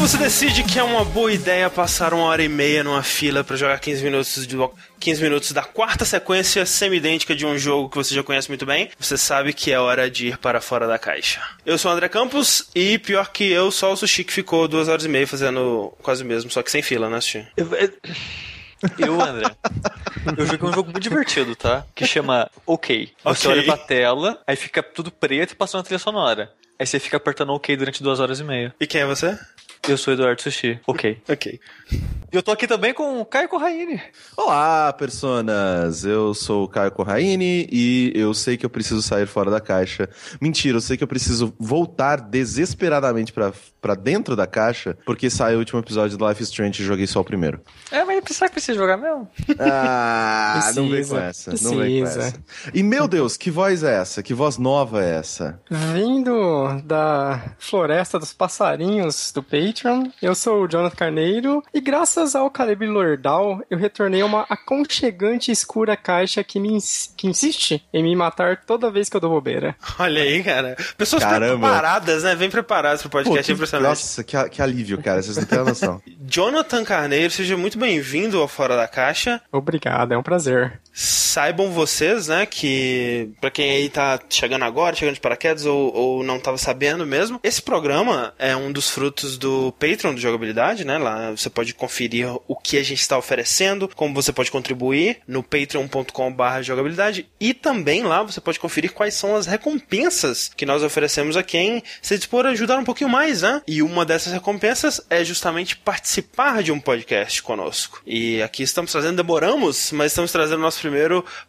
Quando você decide que é uma boa ideia passar uma hora e meia numa fila para jogar 15 minutos de 15 minutos da quarta sequência semi-idêntica de um jogo que você já conhece muito bem, você sabe que é hora de ir para fora da caixa. Eu sou o André Campos e pior que eu, só o Sushi que ficou duas horas e meia fazendo quase o mesmo, só que sem fila, né, Sushi? Eu, eu, André, eu joguei um jogo muito divertido, tá? Que chama OK. Você Ok. olha pra tela, aí fica tudo preto e passa uma trilha sonora. Aí você fica apertando OK durante duas horas e meia. E quem é você? Eu sou o Eduardo Sushi. Ok. Ok. E eu tô aqui também com o Caio Corraine. Olá, personas! Eu sou o Caio Corraine e eu sei que eu preciso sair fora da caixa. Mentira, eu sei que eu preciso voltar desesperadamente pra, pra dentro da caixa, porque saiu o último episódio do Life is Strange e joguei só o primeiro. É, mas será que precisa jogar mesmo? Ah, não vem Precisa, com essa. Não vem com precisa. essa. E meu Deus, que voz é essa? Que voz nova é essa? Vindo da floresta dos passarinhos do Patreon, eu sou o Jonathan Carneiro e graças ao Caleb Lordal eu retornei a uma aconchegante e escura caixa que, me ins- que insiste em me matar toda vez que eu dou bobeira. Olha aí, cara. Pessoas Caramba. preparadas, né? Vem preparadas pro Pô, podcast, que, impressionante. nossa, que, que alívio, cara. Vocês não têm noção. Jonathan Carneiro, seja muito bem-vindo ao Fora da Caixa. Obrigado, é um prazer. Saibam vocês, né, que pra quem aí tá chegando agora, chegando de paraquedas ou, ou não tava sabendo mesmo, esse programa é um dos frutos do Patreon do Jogabilidade, né? Lá você pode conferir o que a gente está oferecendo, como você pode contribuir no patreon.com.br jogabilidade e também lá você pode conferir quais são as recompensas que nós oferecemos a quem se dispor a ajudar um pouquinho mais, né? E uma dessas recompensas é justamente participar de um podcast conosco. E aqui estamos trazendo, demoramos, mas estamos trazendo nosso primeiro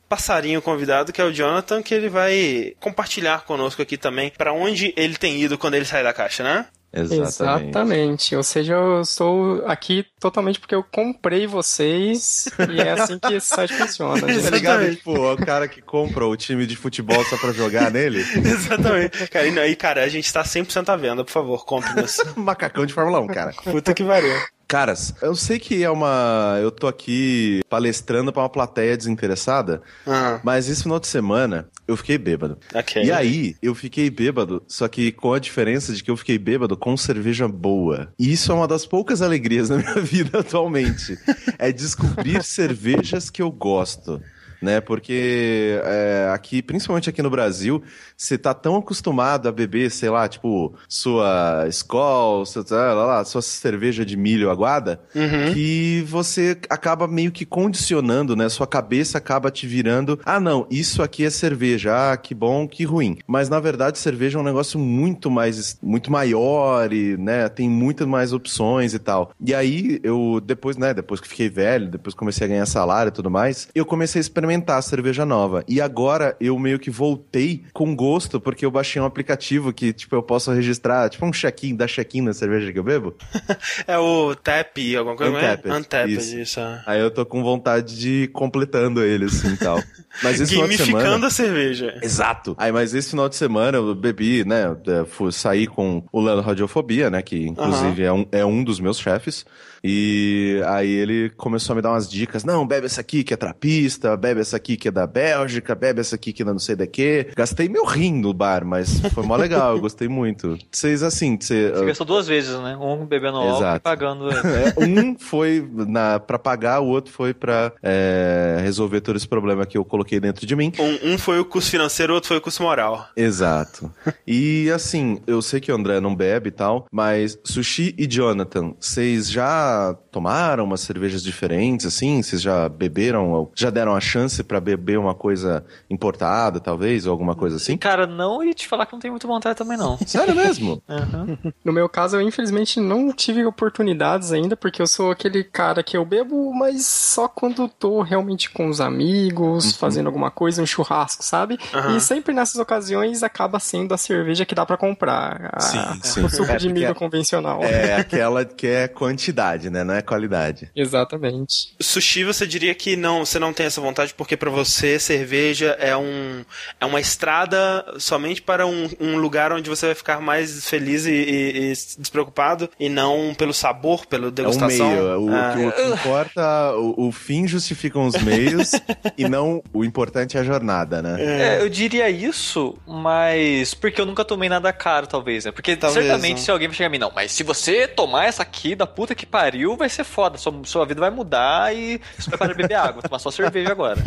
passarinho convidado, que é o Jonathan, que ele vai compartilhar conosco aqui também para onde ele tem ido quando ele sai da caixa, né? Exatamente. Exatamente. Ou seja, eu estou aqui totalmente porque eu comprei vocês e é assim que esse site funciona. Tá ligado? Tipo, é o cara que compra o time de futebol só pra jogar nele. Exatamente. Cara, e, cara, a gente tá 100% à venda, por favor, compre-nos. Macacão de Fórmula 1, cara. Puta que pariu. Caras, eu sei que é uma. Eu tô aqui palestrando pra uma plateia desinteressada, Ah, mas esse final de semana eu fiquei bêbado. ok. E aí, eu fiquei bêbado, só que com a diferença de que eu fiquei bêbado com cerveja boa. E isso é uma das poucas alegrias na minha vida atualmente. é descobrir cervejas que eu gosto. Né, porque é, aqui, principalmente aqui no Brasil, você tá tão acostumado a beber, sei lá, tipo, sua Skol, sua, lá, lá, sua cerveja de milho aguada, Uhum. que você acaba meio que condicionando, né? Sua cabeça acaba te virando, ah, não, isso aqui é cerveja, ah, que bom, que ruim. Mas na verdade, cerveja é um negócio muito mais, muito maior e, né, tem muitas mais opções e tal. E aí, eu, depois, né, depois que fiquei velho, depois comecei a ganhar salário e tudo mais, eu comecei a experimentar a cerveja nova. E agora eu meio que voltei com gosto, porque eu baixei um aplicativo que, tipo, eu posso registrar, tipo, um check-in, dar check-in na cerveja que eu bebo. É o Tap, alguma coisa, Untapped, não é? Untapped, isso. isso. é. Aí eu tô com vontade de ir completando ele, assim, e tal. Mas esse final de semana... a cerveja. Exato. Aí, mas esse final de semana eu bebi, né? eu Fui sair com o Leandro Radiofobia, né? Que inclusive é, um, é um dos meus chefes. E aí ele começou a me dar umas dicas. Não, bebe essa aqui que é trapista, bebe essa aqui que é da Bélgica, bebe essa aqui que é não sei da quê. Gastei meu rim no bar, mas foi mó legal, eu gostei muito. Vocês assim, você. Você gastou duas vezes, né? Um bebendo álcool e pagando. É, um foi na, pra pagar, o outro foi pra é, resolver todo esse problema que eu coloquei dentro de mim. Um, um foi o custo financeiro, o outro foi o custo moral. Exato. E assim, eu sei que o André não bebe e tal, mas Sushi e Jonathan, vocês já Uh. Tomaram umas cervejas diferentes, assim? Vocês já beberam, ou já deram a chance pra beber uma coisa importada, talvez, ou alguma coisa assim? Cara, não, e te falar que não tem muito vontade também, não. Sério mesmo? Aham. No meu caso, eu infelizmente não tive oportunidades ainda, porque eu sou aquele cara que eu bebo, mas só quando tô realmente com os amigos, fazendo alguma coisa, um churrasco, sabe? Aham. E sempre nessas ocasiões acaba sendo a cerveja que dá pra comprar. A- Sim, sim. O suco É, de milho é- convencional. É aquela que é quantidade, né? Não é é qualidade. Exatamente. Sushi, você diria que não, você não tem essa vontade porque para você cerveja é um é uma estrada somente para um, um lugar onde você vai ficar mais feliz e, e, e despreocupado e não pelo sabor, pela degustação. É o meio. O, Ah. que, o que importa, o, o fim justifica os meios e não o importante é a jornada, né? É, eu diria isso, mas porque eu nunca tomei nada caro, talvez, né? Porque Talvez, certamente né? se alguém chegar a mim, não, mas se você tomar essa aqui da puta que pariu, vai ser foda. Sua, sua vida vai mudar e você vai parar de beber água, tomar só cerveja agora.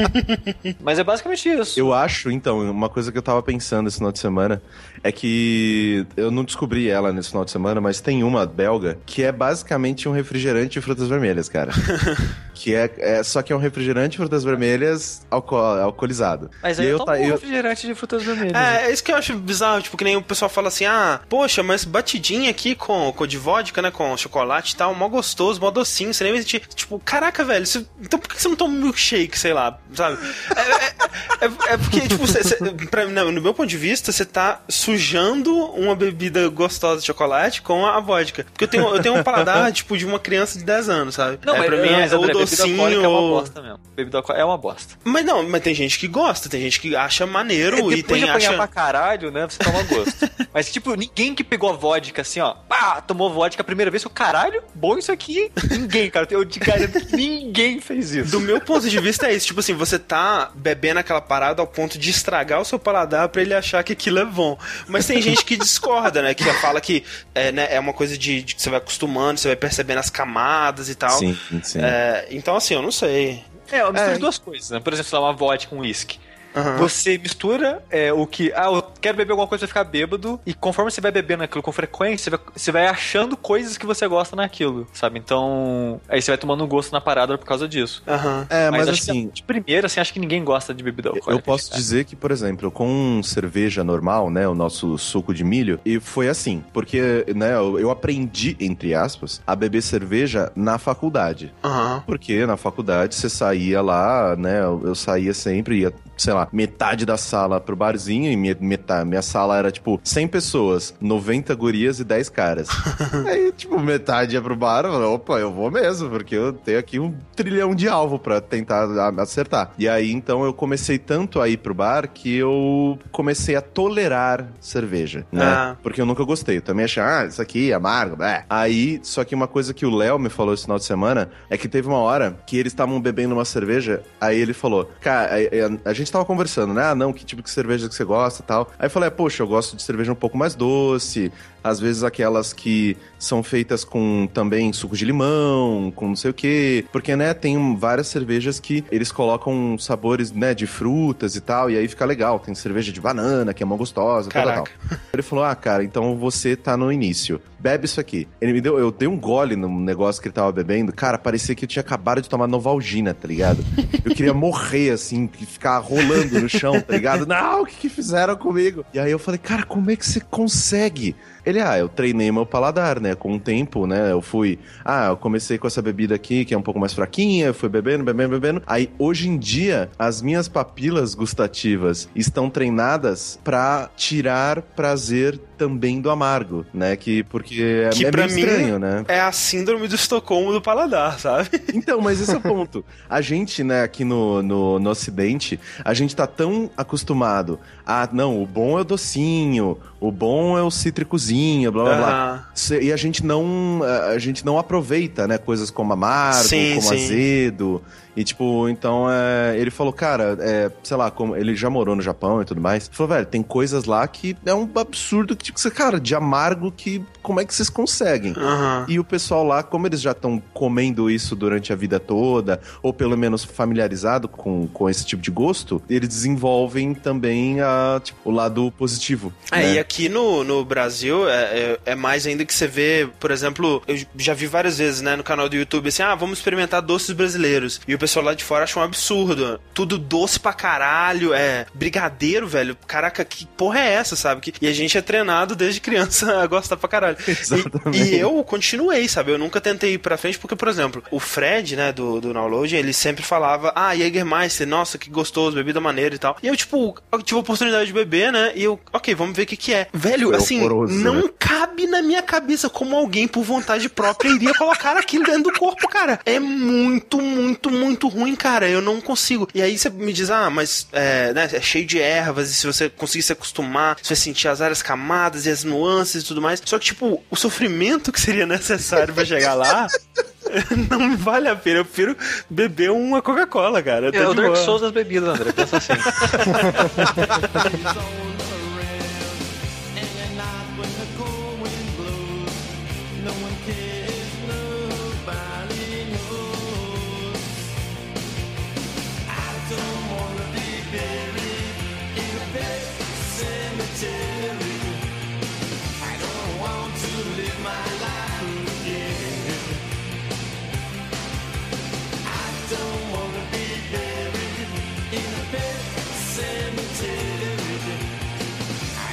mas é basicamente isso. Eu acho, então, uma coisa que eu tava pensando esse final de semana é que eu não descobri ela nesse final de semana, mas tem uma belga que é basicamente um refrigerante de frutas vermelhas, cara. que é, é- só que é um refrigerante de frutas vermelhas alco- alcoolizado. Mas E aí eu, eu tomo eu- refrigerante de frutas vermelhas. É, é isso que eu acho bizarro, tipo, que nem o pessoal fala assim, ah, poxa, mas batidinha aqui com, com de vodka, né, com chocolate e tal, mó gostoso, mó docinho, você nem vai sentir, tipo, caraca, velho, você- então por que você não toma um milkshake, sei lá, sabe? É, é- é- é porque, tipo, você, você- pra- não, no meu ponto de vista, você tá sujando uma bebida gostosa de chocolate com a vodka, porque eu tenho, eu tenho um paladar, tipo, de uma criança de 10 anos, sabe? Não, é, mas, pra mim é bebida docinho é uma bosta mesmo. Bebida é uma bosta. Mas não, mas tem gente que gosta, tem gente que acha maneiro É, e tem de apanhar acha... pra caralho, né, você toma gosto. Mas, tipo, ninguém que pegou a vodka assim, ó, pá, tomou vodka a primeira vez, o caralho, bom isso aqui. Ninguém, cara, eu te garanto que ninguém fez isso. Do meu ponto de vista é isso, tipo assim, você tá bebendo aquela parada ao ponto de estragar o seu paladar pra ele achar que aquilo é bom. Mas tem gente que discorda, né? Que fala que é, né, é uma coisa de, de que você vai acostumando, você vai percebendo as camadas e tal. Sim, sim. É, então, assim, eu não sei. É, eu misturo É. duas coisas, né? Por exemplo, sei lá, uma vodka com uísque. Aham. Você mistura é, o que. Ah, eu quero beber alguma coisa pra ficar bêbado. E conforme você vai bebendo aquilo com frequência, você vai, você vai achando coisas que você gosta naquilo, sabe? Então. Aí você vai tomando gosto na parada por causa disso. Aham. É, mas, acho assim, que, de primeira, assim, acho que ninguém gosta de bebida alcoólica. Eu posso cara. dizer que, por exemplo, com cerveja normal, né, o nosso suco de milho, e foi assim, porque, né, eu eu aprendi, entre aspas, a beber cerveja na faculdade. Aham. Porque na faculdade você saía lá, né, eu, eu saía sempre, ia, sei lá, metade da sala pro barzinho, e minha, metade, minha sala era, tipo, 100 pessoas, 90 gurias e 10 caras. Aí, tipo, metade ia pro bar, eu falei, opa, eu vou mesmo, porque eu tenho aqui um trilhão de alvo pra tentar acertar. E aí, então, eu comecei tanto a ir pro bar que eu comecei a tolerar cerveja, né? Ah. Porque eu nunca gostei. Eu também achei, ah, isso aqui é amargo, é. Aí, só que uma coisa que o Léo me falou esse final de semana é que teve uma hora que eles estavam bebendo uma cerveja, aí ele falou, cara, a, a- a gente tava conversando, né? Ah, não, que tipo de cerveja que você gosta tal. Aí eu falei, é, poxa, eu gosto de cerveja um pouco mais doce, às vezes aquelas que são feitas com também suco de limão, com não sei o quê. Porque, né, tem várias cervejas que eles colocam sabores, né, de frutas e tal, e aí fica legal. Tem cerveja de banana, que é mó gostosa, tal. Ele falou, ah, cara, então você tá no início. Bebe isso aqui. Ele me deu, eu dei um gole no negócio que ele tava bebendo. Cara, parecia que eu tinha acabado de tomar Novalgina, tá ligado? Eu queria morrer, assim, ficar rolando no chão, tá ligado? Não, o que, que fizeram comigo? E aí eu falei, cara, como é que você consegue? Ele, ah, eu treinei meu paladar, né? Com o tempo, né? Eu fui, ah, eu comecei com essa bebida aqui, que é um pouco mais fraquinha, eu fui bebendo, bebendo, bebendo. Aí, hoje em dia, as minhas papilas gustativas estão treinadas pra tirar prazer também do amargo, né? Que, porque é, Que é pra meio mim estranho, né? É a síndrome do Estocolmo do paladar, sabe? Então, mas esse é o ponto. A gente, né, aqui no, no, no Ocidente, a gente tá tão acostumado a, não, o bom é o docinho, o bom é o cítricozinho, blá blá blá. Aham. Se- E a gente não a a gente não aproveita, né, coisas como amargo, Sim, como sim. azedo. E tipo, então é, ele falou, cara, é, sei lá, como ele já morou no Japão e tudo mais. Ele falou, velho, tem coisas lá que é um absurdo que tipo, você, cara, de amargo que como é que vocês conseguem? Aham. E o pessoal lá, como eles já estão comendo isso durante a vida toda, ou pelo menos familiarizado com, com esse tipo de gosto, eles desenvolvem também a, tipo, o lado positivo. É, né? e aqui no, no Brasil é, é, é mais ainda que você vê, por exemplo, eu já vi várias vezes, né, no canal do YouTube, assim, ah, vamos experimentar doces brasileiros. E o pessoal lá de fora acha um absurdo. Tudo doce pra caralho, é brigadeiro, velho. Caraca, que porra é essa, sabe? Que, e a gente é treinado desde criança a gostar pra caralho. Exatamente. E, e eu continuei, sabe? Eu nunca tentei ir pra frente, porque, por exemplo, o Fred, né, do, do Download, ele sempre falava, ah, Jägermeister, nossa, que gostoso, bebida maneira e tal. E eu, tipo, eu tive a oportunidade de beber, né? E eu, ok, vamos ver o que que é. Velho, assim, não né? cabe cabe na minha cabeça como alguém, por vontade própria, iria colocar aquilo dentro do corpo, cara. É muito, muito, muito ruim, cara. Eu não consigo. E aí você me diz, ah, mas é, né, é cheio de ervas, e se você conseguir se acostumar, você vai sentir as várias camadas e as nuances e tudo mais. Só que, tipo, o sofrimento que seria necessário para chegar lá. não vale a pena. Eu prefiro beber uma Coca-Cola, cara. É o Dark Souls das bebidas, André. Pensa assim.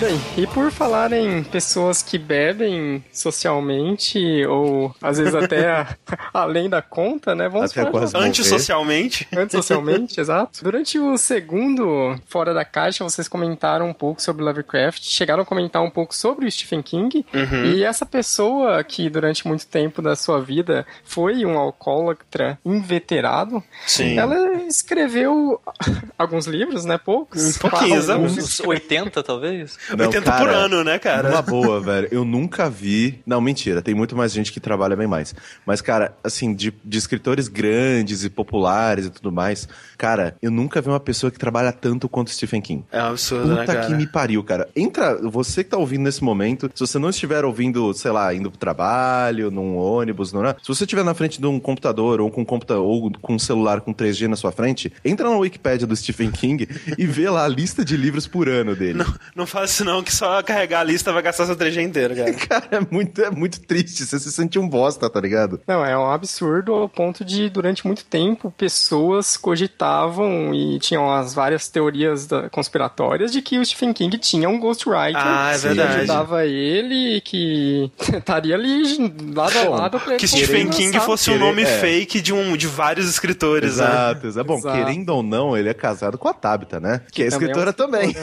Bem, e por falar em pessoas que bebem socialmente, ou às vezes até a, além da conta, né? Vamos até falar antissocialmente. Antissocialmente, exato. Durante o segundo Fora da Caixa, vocês comentaram um pouco sobre Lovecraft, chegaram a comentar um pouco sobre o Stephen King, uhum. e essa pessoa que durante muito tempo da sua vida foi um alcoólatra inveterado, Sim. ela escreveu alguns livros, né? Poucos. Pouquinhos, uns 80 talvez. Não, 80 cara, por ano, né, cara? Uma boa, velho. Eu nunca vi. Não, mentira, tem muito mais gente que trabalha bem mais. Mas, cara, assim, de, de escritores grandes e populares e tudo mais, cara, eu nunca vi uma pessoa que trabalha tanto quanto Stephen King. É um absurdo, Puta né, cara? que me pariu, cara. Entra, você que tá ouvindo nesse momento, se você não estiver ouvindo, sei lá, indo pro trabalho, num ônibus, não é? Se você estiver na frente de um computador ou com um computador ou com um celular com 3G na sua frente, entra na Wikipedia do Stephen King e vê lá a lista de livros por ano dele. Não, não faz isso não, que só carregar a lista vai gastar seu 3G inteiro, cara. cara, é muito, é muito triste. Você se sente um bosta, tá ligado? Não, é um absurdo ao ponto de, durante muito tempo, pessoas cogitavam e tinham as várias teorias da, conspiratórias de que o Stephen King tinha um ghostwriter. Ah, é verdade. Que ajudava ele, que estaria ali lado a lado pra Que Stephen King fosse um nome é. fake de, um, de vários escritores, né? Exato, né? exato. Bom, Exato. querendo ou não, ele é casado com a Tabitha, né? Que, que é escritora é um... também.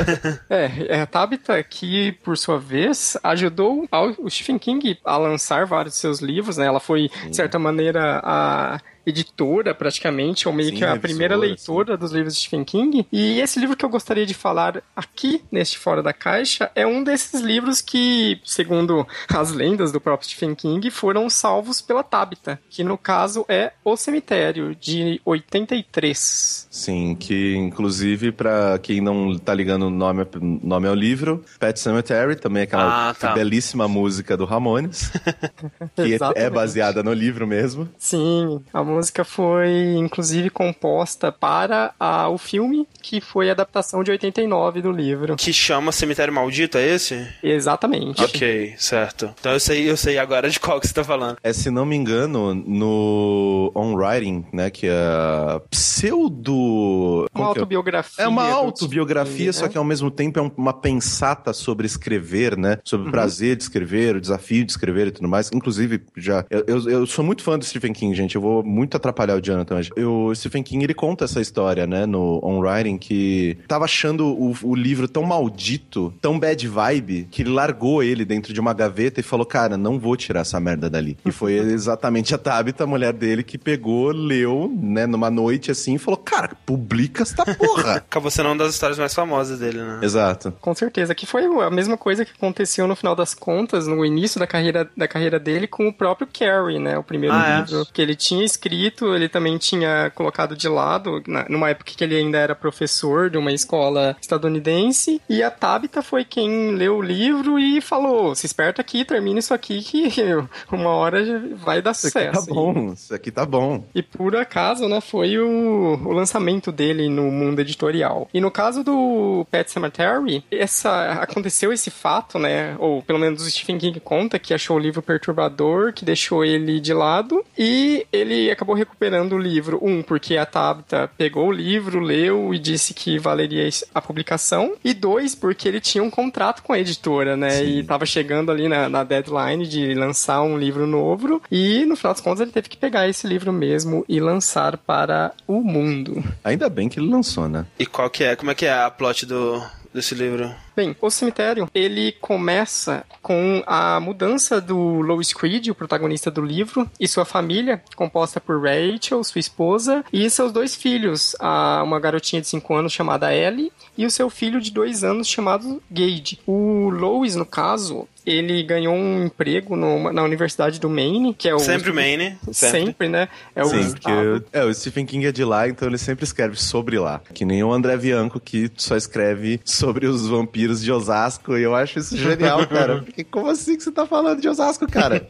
é, é, a Tabitha que, por sua vez, ajudou o Stephen King a lançar vários de seus livros, né? Ela foi, de certa maneira, a editora, praticamente, ou meio Sim, que a primeira leitora dos livros de Stephen King. E esse livro que eu gostaria de falar aqui, neste Fora da Caixa, é um desses livros que, segundo as lendas do próprio Stephen King, foram salvos pela Tabitha, que no caso é O Cemitério, de 83. Sim, que inclusive, para quem não tá ligando o nome, nome ao livro, Pet Cemetery, também é aquela ah, tá. belíssima música do Ramones, que é baseada no livro mesmo. Sim, a música foi, inclusive, composta para a, o filme, que foi a adaptação de 89 do livro. Que chama Cemitério Maldito, é esse? Exatamente. Ok, certo. Então eu sei, eu sei agora de qual que você tá falando. É, se não me engano, no On Writing, né, que é pseudo... Uma é? autobiografia. É uma autobiografia, né? só que ao mesmo tempo é uma pensata sobre escrever, né? Sobre uhum. o prazer de escrever, o desafio de escrever e tudo mais. Inclusive, já... Eu, eu, eu sou muito fã do Stephen King, gente. Eu vou muito muito atrapalhar o Jonathan hoje. O Stephen King, ele conta essa história, né, no On Writing, que tava achando o, o livro tão maldito, tão bad vibe, que ele largou ele dentro de uma gaveta e falou, cara, não vou tirar essa merda dali. E foi exatamente a Tabitha, a mulher dele, que pegou, leu, né, numa noite assim, e falou, cara, publica essa porra. Acabou sendo uma das histórias mais famosas dele, né? Exato. Com certeza, que foi a mesma coisa que aconteceu no final das contas, no início da carreira, da carreira dele com o próprio Carrie, né, o primeiro ah, é? livro é? que ele tinha escrito escrito, ele também tinha colocado de lado, na, numa época que ele ainda era professor de uma escola estadunidense, e a Tabitha foi quem leu o livro e falou: se esperta aqui, termina isso aqui que uma hora vai dar sucesso. Isso aqui tá bom, isso aqui tá bom. E por acaso, né, foi o, o lançamento dele no mundo editorial. E no caso do Pet Cemetery, essa, aconteceu esse fato, né, ou pelo menos o Stephen King conta que achou o livro perturbador, que deixou ele de lado, e ele acabou recuperando o livro. Um, porque a Tabitha pegou o livro, leu e disse que valeria a publicação. E dois, porque ele tinha um contrato com a editora, né? Sim. E tava chegando ali na, na, deadline de lançar um livro novo. E no final das contas ele teve que pegar esse livro mesmo e lançar para o mundo. Ainda bem que ele lançou, né? E qual que é? Como é que é a plot do desse livro? Bem, o cemitério, ele começa com a mudança do Lois Creed, o protagonista do livro, e sua família, composta por Rachel, sua esposa, e seus dois filhos, uma garotinha de 5 anos chamada Ellie, e o seu filho de 2 anos chamado Gage. O Lois, no caso, ele ganhou um emprego no, na Universidade do Maine, que é o. Sempre Maine. Sempre, sempre né? É Sim, o, porque é, o Stephen King é de lá, então ele sempre escreve sobre lá. Que nem o André Bianco, que só escreve sobre os vampiros de Osasco, e eu acho isso genial, cara. Porque como assim que você tá falando de Osasco, cara?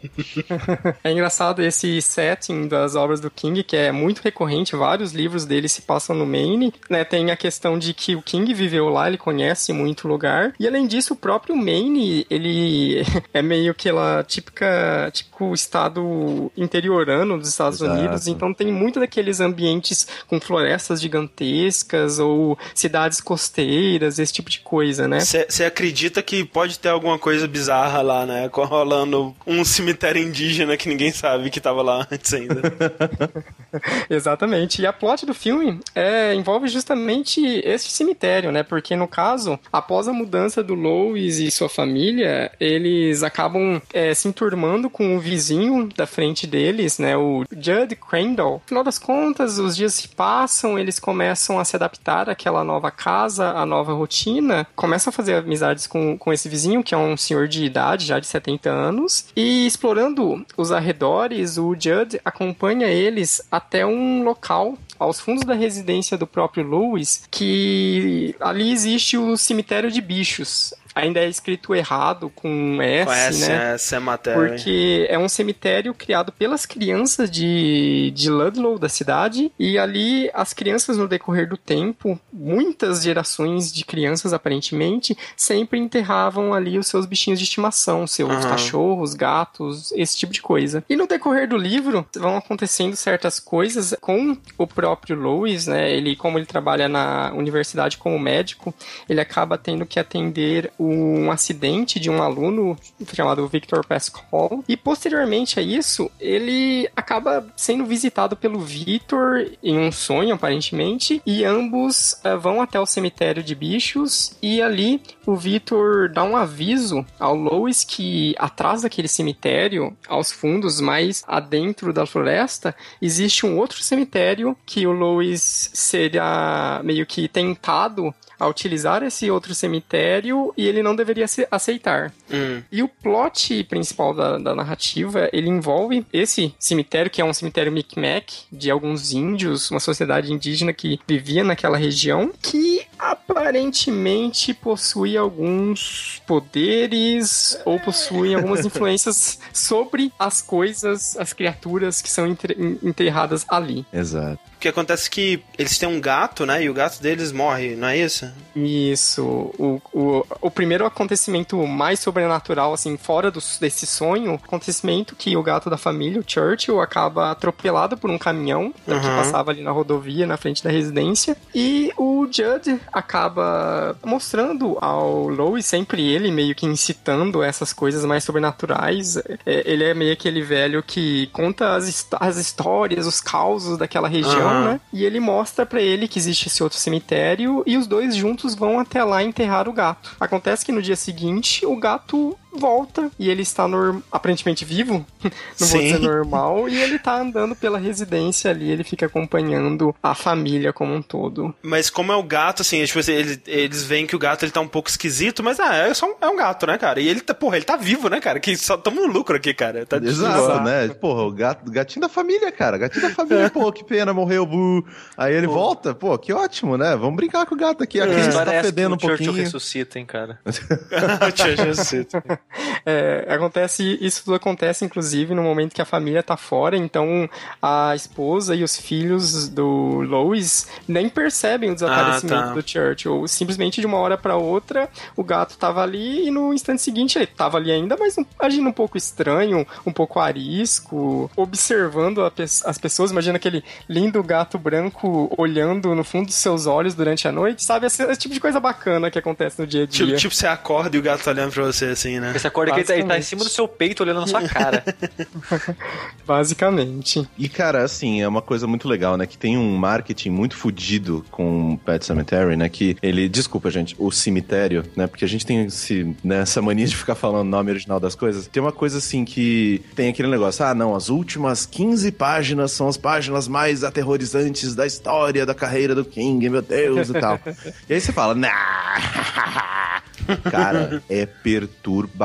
é engraçado esse setting das obras do King, que é muito recorrente, vários livros dele se passam no Maine, né? Tem a questão de que o King viveu lá, ele conhece muito o lugar, e além disso, o próprio Maine, ele é meio que ela típica, tipo estado interiorano dos Estados Exato. Unidos, então tem muito daqueles ambientes com florestas gigantescas ou cidades costeiras, esse tipo de coisa, né? Você acredita que pode ter alguma coisa bizarra lá, né? Rolando um cemitério indígena que ninguém sabe que tava lá antes ainda. Exatamente. E a plot do filme é, envolve justamente esse cemitério, né? Porque no caso, após a mudança do Lois e sua família, eles acabam é, se enturmando com o vizinho da frente deles, né? O Judd Crandall. No final das contas, os dias se passam, eles começam a se adaptar àquela nova casa, à nova rotina, começam a fazer amizades com, com esse vizinho, que é um senhor de idade, já de 70 anos, e explorando os arredores, o Judd acompanha eles até um local aos fundos da residência do próprio Lewis, que ali existe o cemitério de bichos ainda é escrito errado com S, com S né? É matéria. Porque é um cemitério criado pelas crianças de, de Ludlow, da cidade, e ali as crianças no decorrer do tempo, muitas gerações de crianças aparentemente, sempre enterravam ali os seus bichinhos de estimação, seus uhum. cachorros, gatos, esse tipo de coisa. E no decorrer do livro vão acontecendo certas coisas com o próprio Louis, né? Ele, como ele trabalha na universidade como médico, ele acaba tendo que atender um acidente de um aluno chamado Victor Pascal. E posteriormente a isso, ele acaba sendo visitado pelo Victor em um sonho, aparentemente, e ambos uh, vão até o cemitério de bichos e ali o Victor dá um aviso ao Lois que atrás daquele cemitério, aos fundos, mais adentro da floresta, existe um outro cemitério que o Lois seria meio que tentado a utilizar esse outro cemitério e ele não deveria aceitar. Hum. E o plot principal da, da, narrativa, ele envolve esse cemitério, que é um cemitério Micmac, de alguns índios, uma sociedade indígena que vivia naquela região, que aparentemente possui alguns poderes ou possui algumas influências sobre as coisas, as criaturas que são enterradas ali. Exato. O que acontece é que eles têm um gato, né? E o gato deles morre, não é isso? Isso. O, o, o primeiro acontecimento mais sobrenatural, assim, fora do, desse sonho, acontecimento que o gato da família, o Churchill, acaba atropelado por um caminhão uhum. que passava ali na rodovia, na frente da residência. E o Judd acaba mostrando ao Lois, sempre ele, meio que incitando essas coisas mais sobrenaturais. É, ele é meio aquele velho que conta as, as histórias, os causos daquela região. Uhum né? E ele mostra para ele que existe esse outro cemitério e os dois juntos vão até lá enterrar o gato. Acontece que no dia seguinte o gato volta e ele está aparentemente vivo, não Sim. vou dizer normal, e ele tá andando pela residência ali, ele fica acompanhando a família como um todo. Mas como é o gato, assim, tipo, assim, ele, eles veem que o gato ele tá um pouco esquisito, mas ah, é, só um, é um gato, né, cara? E ele tá, porra, ele tá vivo, né, cara? Que só tamo no lucro aqui, cara. Tá Exato, né? Porra, o gato, gatinho da família, cara. Gatinho da família, pô, que pena, morreu, bu. Aí ele pô. volta, pô, que ótimo, né? Vamos brincar com o gato aqui. Aqui é. está fedendo um pouquinho. O ressuscita, hein, cara. o Churchill ressuscita. É, acontece, isso tudo acontece, inclusive, no momento que a família tá fora, então a esposa e os filhos do Lois nem percebem o desaparecimento ah, tá. do Churchill. Simplesmente de uma hora para outra, o gato tava ali e no instante seguinte ele tava ali ainda, mas agindo um pouco estranho, um pouco arisco, observando pe as pessoas. Imagina aquele lindo gato branco olhando no fundo dos seus olhos durante a noite, sabe? Esse, esse tipo de coisa bacana que acontece no dia a dia. Tipo, tipo você acorda e o gato tá olhando pra você assim, né? Você acorda que ele tá, ele tá em cima do seu peito olhando na sua cara. Basicamente. E, cara, assim, é uma coisa muito legal, né? Que tem um marketing muito fodido com Pet Cemetery, né? Que ele, desculpa, gente, o cemitério, né? Porque a gente tem esse, né, essa mania de ficar falando o nome original das coisas. Tem uma coisa assim que tem aquele negócio, ah, não, as últimas 15 páginas são as páginas mais aterrorizantes da história da carreira do King, meu Deus e tal. e aí você fala, nah. Cara, é perturbador,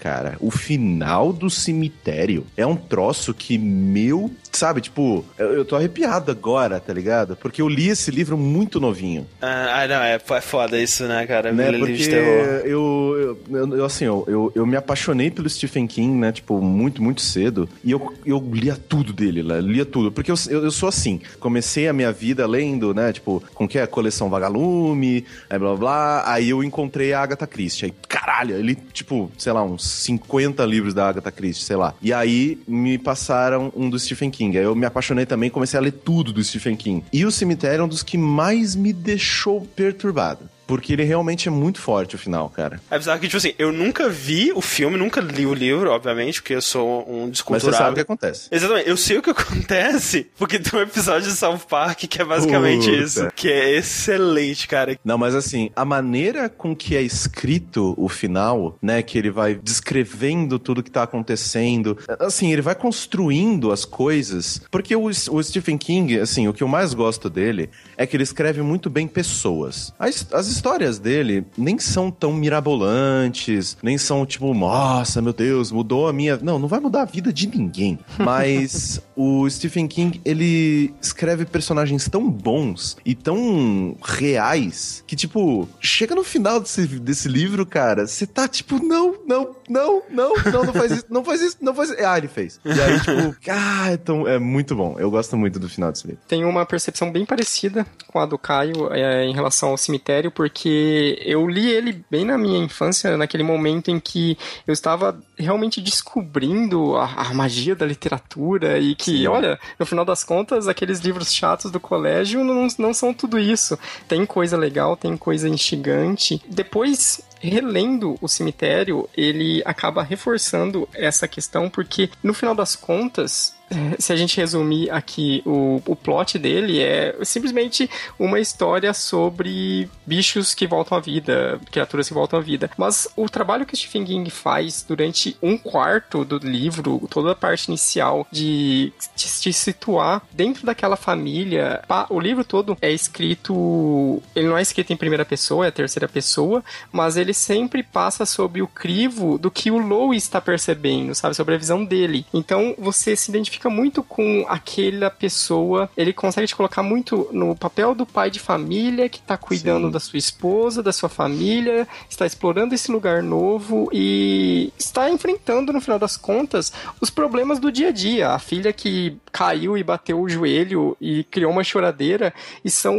cara. O final do cemitério é um troço que, meu sabe, tipo, eu, eu tô arrepiado agora, tá ligado? Porque eu li esse livro muito novinho. Ah, não, é, é foda isso, né, cara? Né? Livro Porque de terror. eu, eu, eu, assim, eu, eu, eu me apaixonei pelo Stephen King, né, tipo, muito, muito cedo. E eu, eu lia tudo dele, né? lia tudo. Porque eu, eu, sou assim, comecei a minha vida lendo, né, tipo, com que é? Coleção Vagalume, aí blá, blá blá. Aí eu encontrei a Agatha Christie. Aí, caralho, ele, tipo, sei lá, uns 50 livros da Agatha Christie, sei lá. E aí me passaram um do Stephen King. King. Aí eu me apaixonei também, comecei a ler tudo do Stephen King. E o Cemitério é um dos que mais me deixou perturbado. Porque ele realmente é muito forte o final, cara. É bizarro que, tipo assim, eu nunca vi o filme, nunca li o livro, obviamente, porque eu sou um desculturado. Mas você sabe o que acontece. Exatamente. Eu sei o que acontece, porque tem um episódio de South Park que é basicamente Puta. isso. Que é excelente, cara. Não, mas assim, a maneira com que é escrito o final, né, que ele vai descrevendo tudo que tá acontecendo, assim, ele vai construindo as coisas, porque o, o Stephen King, assim, o que eu mais gosto dele é que ele escreve muito bem pessoas. As, as histórias dele nem são tão mirabolantes, nem são tipo, nossa, meu Deus, mudou a minha. Não, não vai mudar a vida de ninguém. Mas o Stephen King, ele escreve personagens tão bons e tão reais que, tipo, chega no final desse, desse livro, cara, você tá tipo, não, não, não, não, não, não faz isso, não faz isso, não faz isso. Ah, ele fez. E aí, tipo, ah, então é muito bom. Eu gosto muito do final desse livro. Tenho uma percepção bem parecida com a do Caio é, em relação ao cemitério, porque eu li ele bem na minha infância, naquele momento em que eu estava realmente descobrindo a, a magia da literatura e que, Sim. olha, no final das contas, aqueles livros chatos do colégio não, não são tudo isso. Tem coisa legal, tem coisa instigante. Depois relendo o cemitério, ele acaba reforçando essa questão, porque no final das contas, se a gente resumir aqui o, o plot dele, é simplesmente uma história sobre bichos que voltam à vida, criaturas que voltam à vida. Mas o trabalho que Stephen King faz durante um quarto do livro, toda a parte inicial de te, situar dentro daquela família, o livro todo é escrito. Ele não é escrito em primeira pessoa, é terceira pessoa, mas ele sempre passa sob o crivo do que o Lois está percebendo, sabe? Sobre a visão dele. Então você se identifica muito com aquela pessoa, ele consegue te colocar muito no papel do pai de família que está cuidando Sim. da sua esposa, da sua família, está explorando esse lugar novo e está enfrentando, no final das contas, os problemas do dia a dia. A filha que caiu e bateu o joelho e criou uma choradeira, e são,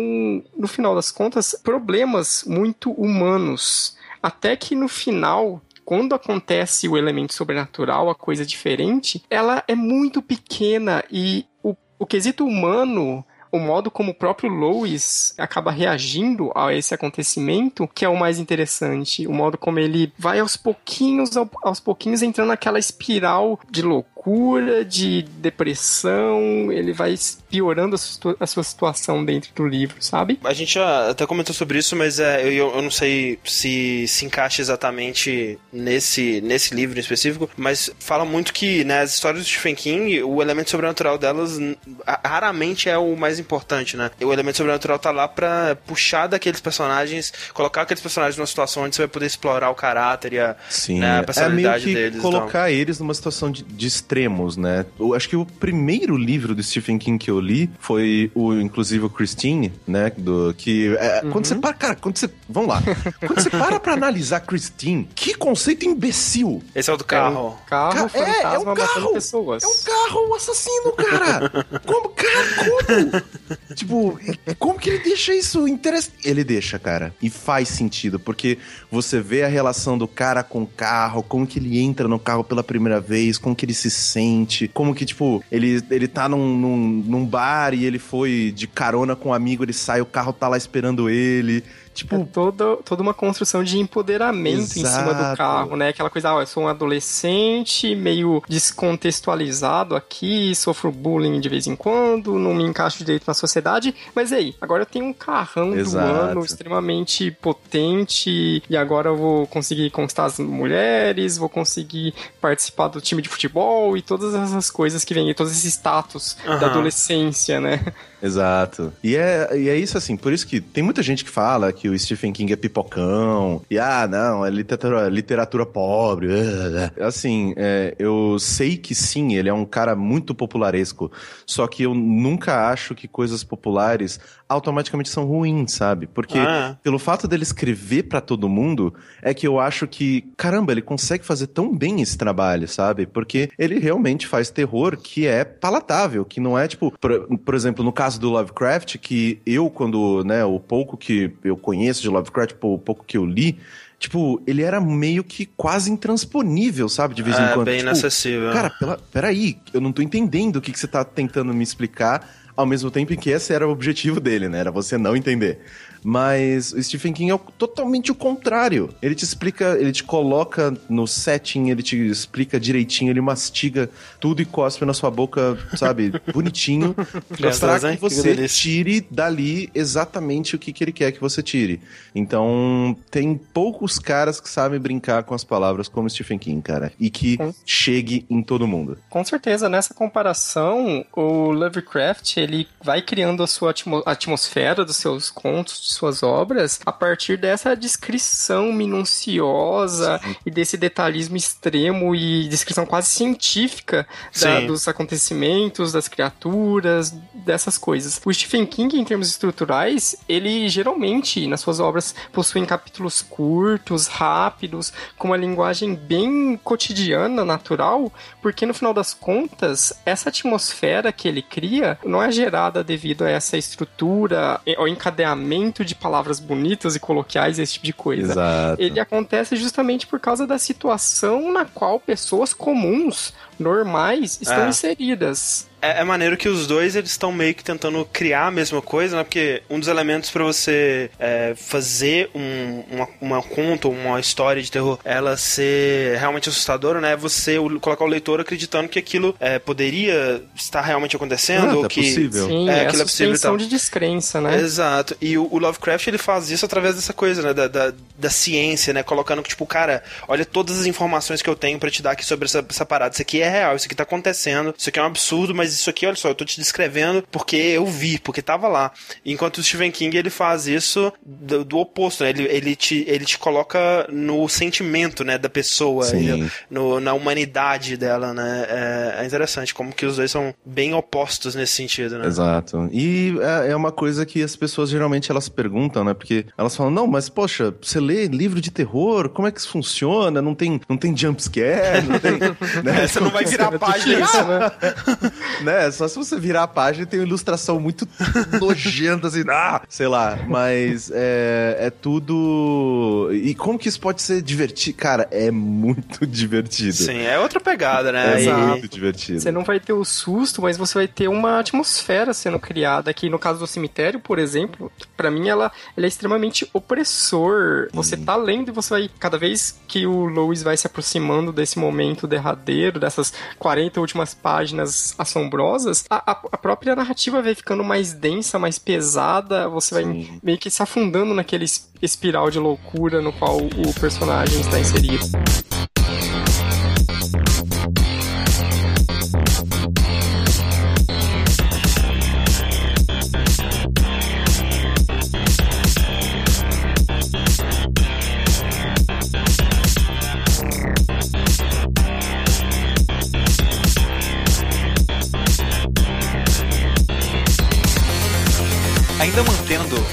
no final das contas, problemas muito humanos. Até que no final, quando acontece o elemento sobrenatural, a coisa diferente, ela é muito pequena e o, o quesito humano. O modo como o próprio Lois acaba reagindo a esse acontecimento, que é o mais interessante. O modo como ele vai aos pouquinhos, ao- aos pouquinhos entrando naquela espiral de loucura, de depressão. Ele vai piorando a sua, a sua situação dentro do livro, sabe? A gente já até comentou sobre isso, mas é, eu, eu não sei se se encaixa exatamente nesse, nesse livro em específico, mas fala muito que né, as histórias do Stephen King, o elemento sobrenatural delas raramente é o mais importante, né? O elemento sobrenatural tá lá pra puxar daqueles personagens, colocar aqueles personagens numa situação onde você vai poder explorar o caráter e a, Sim, né, a é meio personalidade que deles. então. colocar eles numa situação de, de extremos, né? Eu acho que o primeiro livro do Stephen King que eu li foi o, inclusive, o Christine, né? Do, que é, quando você para, cara, quando você, vamos lá, quando você para pra analisar Christine, que conceito imbecil! Esse é o do carro. Carro, Ca- é, fantasma é um carro. pessoas. É um carro assassino, cara! Como, cara, como? tipo, como que ele deixa isso interessante? Ele deixa, cara. E faz sentido, porque você vê a relação do cara com o carro, como que ele entra no carro pela primeira vez, como que ele se como que, tipo, ele, ele tá num, num, num bar e ele foi de carona com um amigo, ele sai, o carro tá lá esperando ele. Tipo, É toda, toda uma construção de empoderamento em cima do Exato. carro, né? Aquela coisa, ah, eu sou um adolescente, meio descontextualizado aqui, sofro bullying de vez em quando, não me encaixo direito na sociedade, mas aí, agora eu tenho um carrão do Exato. ano extremamente potente e agora eu vou conseguir conquistar as mulheres, vou conseguir participar do time de futebol e todas essas coisas que vêm, todos esses status da adolescência, né? Exato. E é, e é isso assim, por isso que tem muita gente que fala que o Stephen King é pipocão, e ah, não, é literatura, literatura pobre. Assim, é, eu sei que sim, ele é um cara muito popularesco, só que eu nunca acho que coisas populares automaticamente são ruins, sabe? Porque Ah. pelo fato dele escrever pra todo mundo, é que eu acho que, caramba, ele consegue fazer tão bem esse trabalho, sabe? Porque ele realmente faz terror que é palatável, que não é tipo, por, por exemplo, no caso do Lovecraft, que eu, quando, né, o pouco que eu conheço de Lovecraft, o pouco que eu li, tipo, ele era meio que quase intransponível, sabe? De vez em É, quando. bem Tipo, inacessível. Cara, pela, peraí, eu não tô entendendo o que, que você tá tentando me explicar, ao mesmo tempo em que esse era o objetivo dele, né? Era você não entender. Mas o Stephen King é o- totalmente o contrário. Ele te explica, ele te coloca no setting, ele te explica direitinho, ele mastiga tudo e cospe na sua boca, sabe? Bonitinho. pra hein? que Que você delícia. tire dali exatamente o que, que ele quer que você tire. Então, tem poucos caras que sabem brincar com as palavras como Stephen King, cara. E que chegue em todo mundo. Com certeza, nessa comparação, o Lovecraft ele vai criando a sua atmo- atmosfera dos seus contos, suas obras, a partir dessa descrição minuciosa e desse detalhismo extremo e descrição quase científica da- Sim. dos acontecimentos, das criaturas, dessas coisas. O Stephen King, em termos estruturais, ele geralmente, nas suas obras, possuem capítulos curtos, rápidos, com uma linguagem bem cotidiana, natural, porque no final das contas, essa atmosfera que ele cria não é gerada devido a essa estrutura, ao encadeamento de palavras bonitas e coloquiais, esse tipo de coisa. Exato. Ele acontece justamente por causa da situação na qual pessoas comuns, normais, estão É. inseridas. É, é maneiro que os dois eles estão meio que tentando criar a mesma coisa, né? Porque um dos elementos pra você é, fazer um, uma, uma conta, uma história de terror, ela ser realmente assustadora, né? É você o- colocar o leitor acreditando que aquilo é, poderia estar realmente acontecendo, Ah, ou tá que possível. Sim, É, é, aquilo a é possível e tal. de descrença, né? Exato. E o, o Lovecraft ele faz isso através dessa coisa, né? Da, da, da ciência, né? Colocando que, tipo, cara, olha todas as informações que eu tenho pra te dar aqui sobre essa, essa parada. Isso aqui é real, isso aqui tá acontecendo, isso aqui é um absurdo, mas isso aqui, olha só, eu tô te descrevendo porque eu vi, porque tava lá. Enquanto o Stephen King ele faz isso do, do oposto, né? Ele, ele, te, ele te coloca no sentimento, né? Da pessoa, ele- no, na humanidade dela, né? É, é interessante como que os dois são bem opostos nesse sentido, né? Exato. E é, é uma coisa que as pessoas geralmente elas perguntam, né? Porque elas falam, não, mas poxa, você lê livro de terror, como é que isso funciona? Não tem, não tem jumpscare, não tem. né? É, você não vai virar a página. Isso, né? né? Só se você virar a página tem uma ilustração muito nojenta, assim, ah, sei lá. Mas é, é tudo. E como que isso pode ser divertido? Cara, é muito divertido. Sim, é outra pegada, né? É E- muito divertido. Você não vai ter o susto, mas você vai ter uma atmosfera sendo criada. Aqui no caso do cemitério, por exemplo, pra mim ela, ela é extremamente opressor. Você tá lendo e você vai, cada vez que o Lois vai se aproximando desse momento derradeiro, dessas 40 últimas páginas assombrosas, a, a- a própria narrativa vai ficando mais densa, mais pesada. Você vai Sim. meio que se afundando naquele es- espiral de loucura no qual o personagem está inserido.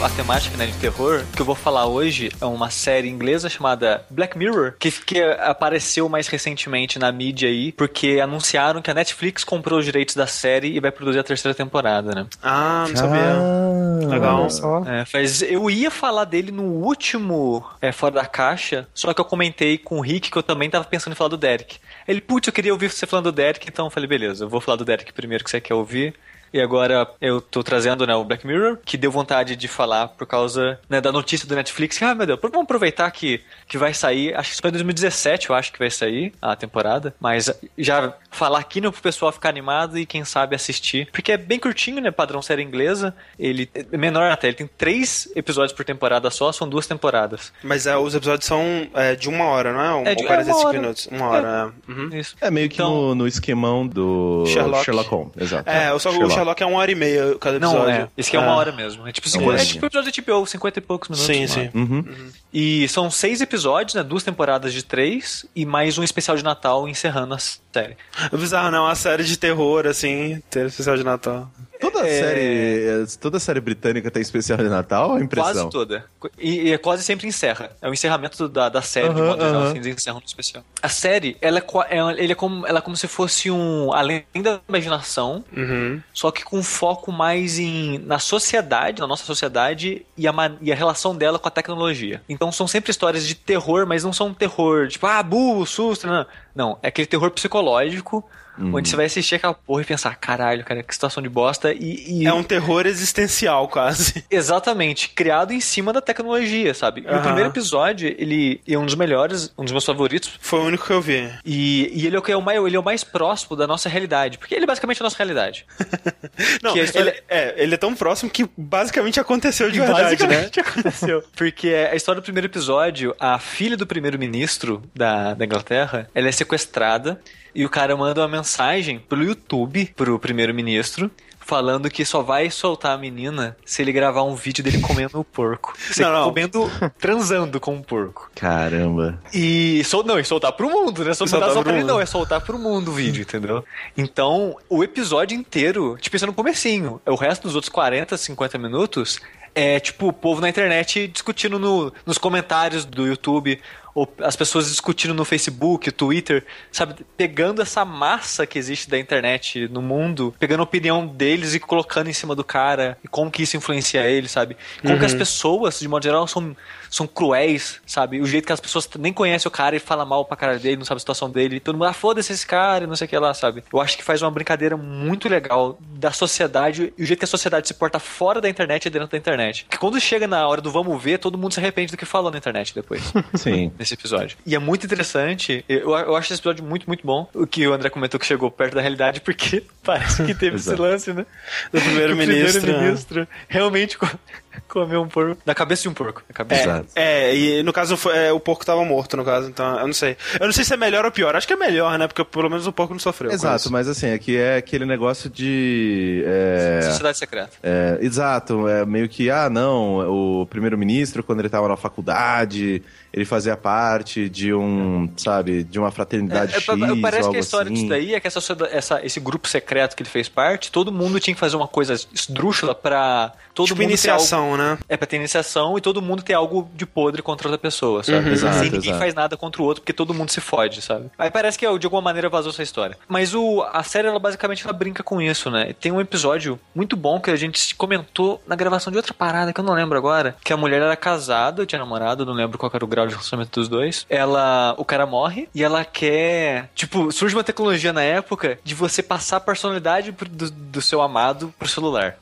A temática né, de terror, o que eu vou falar hoje é uma série inglesa chamada Black Mirror, que, que apareceu mais recentemente na mídia aí, porque anunciaram que a Netflix comprou os direitos da série e vai produzir a terceira temporada, né? Ah, não sabia. Ah, Legal. Olha só. É, faz, eu ia falar dele no último é, Fora da Caixa, só que eu comentei com o Rick que eu também tava pensando em falar do Derek. Ele, putz, eu queria ouvir você falando do Derek, então eu falei, beleza, eu vou falar do Derek primeiro que você quer ouvir. E agora eu tô trazendo né, o Black Mirror, que deu vontade de falar por causa né, da notícia do Netflix. Ah, meu Deus, vamos aproveitar que, que vai sair. Acho que foi em 2017, eu acho que vai sair a temporada. Mas já falar aqui né, pro pessoal ficar animado e quem sabe assistir. Porque é bem curtinho, né? Padrão série inglesa. Ele é menor até, ele tem três episódios por temporada só, são duas temporadas. Mas é, os episódios são é, de uma hora, não é? Um, É de- ou 45 é uma hora. minutos. Uma hora, é. Uhum. Isso. É meio que Então- no, no esquemão do Sherlock. Holmes, exato. É, o, só, o Sherlock é uma hora e meia cada episódio. Não, é. Esse aqui é uma hora mesmo. É tipo, cinquenta- uma é horinha. tipo episódio de HBO, 50 e poucos minutos. Sim, uma sim. hora. Uhum. E são seis episódios, né? Duas temporadas de três e mais um especial de Natal encerrando a série. É bizarro, não? Uma série de terror, assim, ter especial de Natal. Toda É. série, toda série britânica tem especial de Natal, a impressão. Quase toda. E, e quase sempre encerra. É o encerramento da, da série, de Aham, modo geral, assim, eles encerram no especial. A série, ela é, é, ele é, como, ela é como se fosse um. Além da imaginação, Uhum. só que com foco mais em na sociedade, na nossa sociedade e a, e a relação dela com a tecnologia. Então são sempre histórias de terror, mas não são um terror tipo, ah, burro, susto, não. Não, é aquele terror psicológico. Onde você vai assistir aquela porra e pensar, caralho, cara, que situação de bosta. E, e- É um terror existencial, quase. Exatamente, criado em cima da tecnologia, sabe? E o primeiro episódio, ele é um dos melhores, um dos meus favoritos. Foi o único que eu vi. E, e ele, é o que é o mais, ele é o mais próximo da nossa realidade. Porque ele é basicamente a nossa realidade. Não, Que a história- ele, é, ele é tão próximo que basicamente aconteceu de verdade, né? Basicamente aconteceu. Porque a história do primeiro episódio, a filha do primeiro-ministro da, da Inglaterra, ela é sequestrada e o cara manda uma mensagem pelo YouTube pro primeiro-ministro falando que só vai soltar a menina se ele gravar um vídeo dele comendo o porco. Não, não. Comendo, transando com o porco. Caramba. E sol, não, e soltar pro mundo, né? Só Soltar mandar só pro pra ele, mundo. não, é soltar pro mundo o vídeo, entendeu? Então, o episódio inteiro, tipo, isso é no comecinho. O resto dos outros 40, 50 minutos é tipo o povo na internet discutindo no, nos comentários do YouTube, ou as pessoas discutindo no Facebook, Twitter, sabe? Pegando essa massa que existe da internet no mundo, pegando a opinião deles e colocando em cima do cara, e como que isso influencia ele, sabe? Como que as pessoas, de modo geral, são, são cruéis, sabe? O jeito que as pessoas nem conhecem o cara e falam mal pra cara dele, não sabe a situação dele, todo mundo, ah, foda-se esse cara, e não sei o que lá, sabe? Eu acho que faz uma brincadeira muito legal da sociedade e o jeito que a sociedade se porta fora da internet e dentro da internet. Porque quando chega na hora do vamos ver, todo mundo se arrepende do que falou na internet depois Sim. nesse episódio. E é muito interessante. Eu, eu acho esse episódio muito, muito bom. O que o André comentou que chegou perto da realidade, porque parece que teve esse lance, né? Do primeiro-ministro. Primeiro-ministro realmente co- comeu um porco. Na cabeça de um porco. Na cabeça. Exato. É, e no caso foi- é, o porco tava morto, no caso, então eu não sei. Eu não sei se é melhor ou pior. Acho que é melhor, né? Porque pelo menos o porco não sofreu. Exato, mas assim, aqui é aquele negócio de. é, Sociedade secreta. É, exato, é meio que, ah, não, o primeiro-ministro, quando ele estava na faculdade, ele fazia parte de um, sabe, de uma fraternidade É, X, pa- ou parece algo que a história assim. disso daí é que essa, essa- esse grupo secreto que ele fez parte, todo mundo tinha que fazer uma coisa esdrúxula pra todo Tipo mundo ter algo- iniciação, né? É pra ter iniciação e todo mundo ter algo de podre contra outra pessoa, sabe? Uhum. Exato, Sem ninguém exato. faz nada contra o outro, porque todo mundo se fode, sabe? Aí parece que de alguma maneira vazou essa história. Mas o, a série, ela basicamente ela brinca com isso, né? Tem um episódio muito bom que a gente comentou na gravação de outra parada que eu não lembro agora. Que a mulher era casada, tinha namorado, não lembro qual era o grau de relacionamento dos dois. Ela. O cara morre e ela quer. Tipo, surge uma tecnologia na época de você passar a personalidade do, do seu amado pro celular.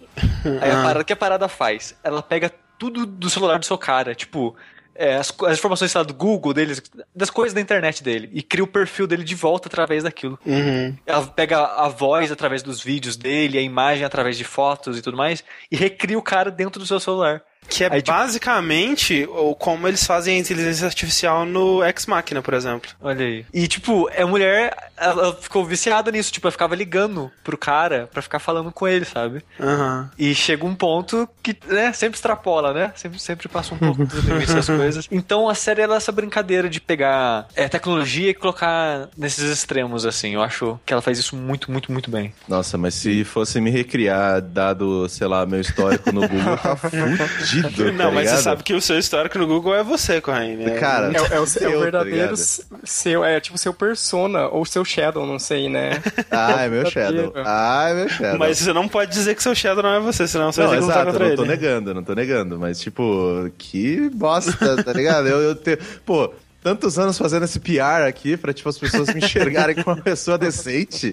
Aí a parada, o que a parada faz? Ela pega tudo do celular do seu cara, tipo, é, as, as informações sei lá, do Google deles, das coisas da internet dele, e cria o perfil dele de volta através daquilo. Uhum. Ela pega a voz através dos vídeos dele, a imagem através de fotos e tudo mais, e recria o cara dentro do seu celular. Que é Aí, tipo- basicamente o como eles fazem a inteligência artificial no Ex Machina, por exemplo. Olha aí. E, tipo, a mulher, ela ficou viciada nisso, tipo, ela ficava ligando pro cara pra ficar falando com ele, sabe? Aham. E chega um ponto que, né, sempre extrapola, né? Sempre, sempre passa um pouco dos limites das coisas. Então a série ela é essa brincadeira de pegar é, tecnologia e colocar nesses extremos, assim. Eu acho que ela faz isso muito, muito, muito bem. Nossa, mas se fosse me recriar, dado, sei lá, meu histórico no Google, tá fudido, Não, tá mas você ligado? sabe que o seu histórico no Google é você, Corraine. né? Cara, É, é o, é o tá verdadeiro s- seu, é tipo seu persona ou seu shadow, não sei, né? Ai, meu Shadow. Ai, meu Shadow. Mas você não pode dizer que seu Shadow não é você, senão você Não, vai ter que lutar exato, contra não tô ele. negando, não tô negando. Mas, tipo, que bosta, tá ligado? Eu, eu te... Pô, tantos anos fazendo esse PR aqui pra, tipo, as pessoas me enxergarem como uma pessoa decente.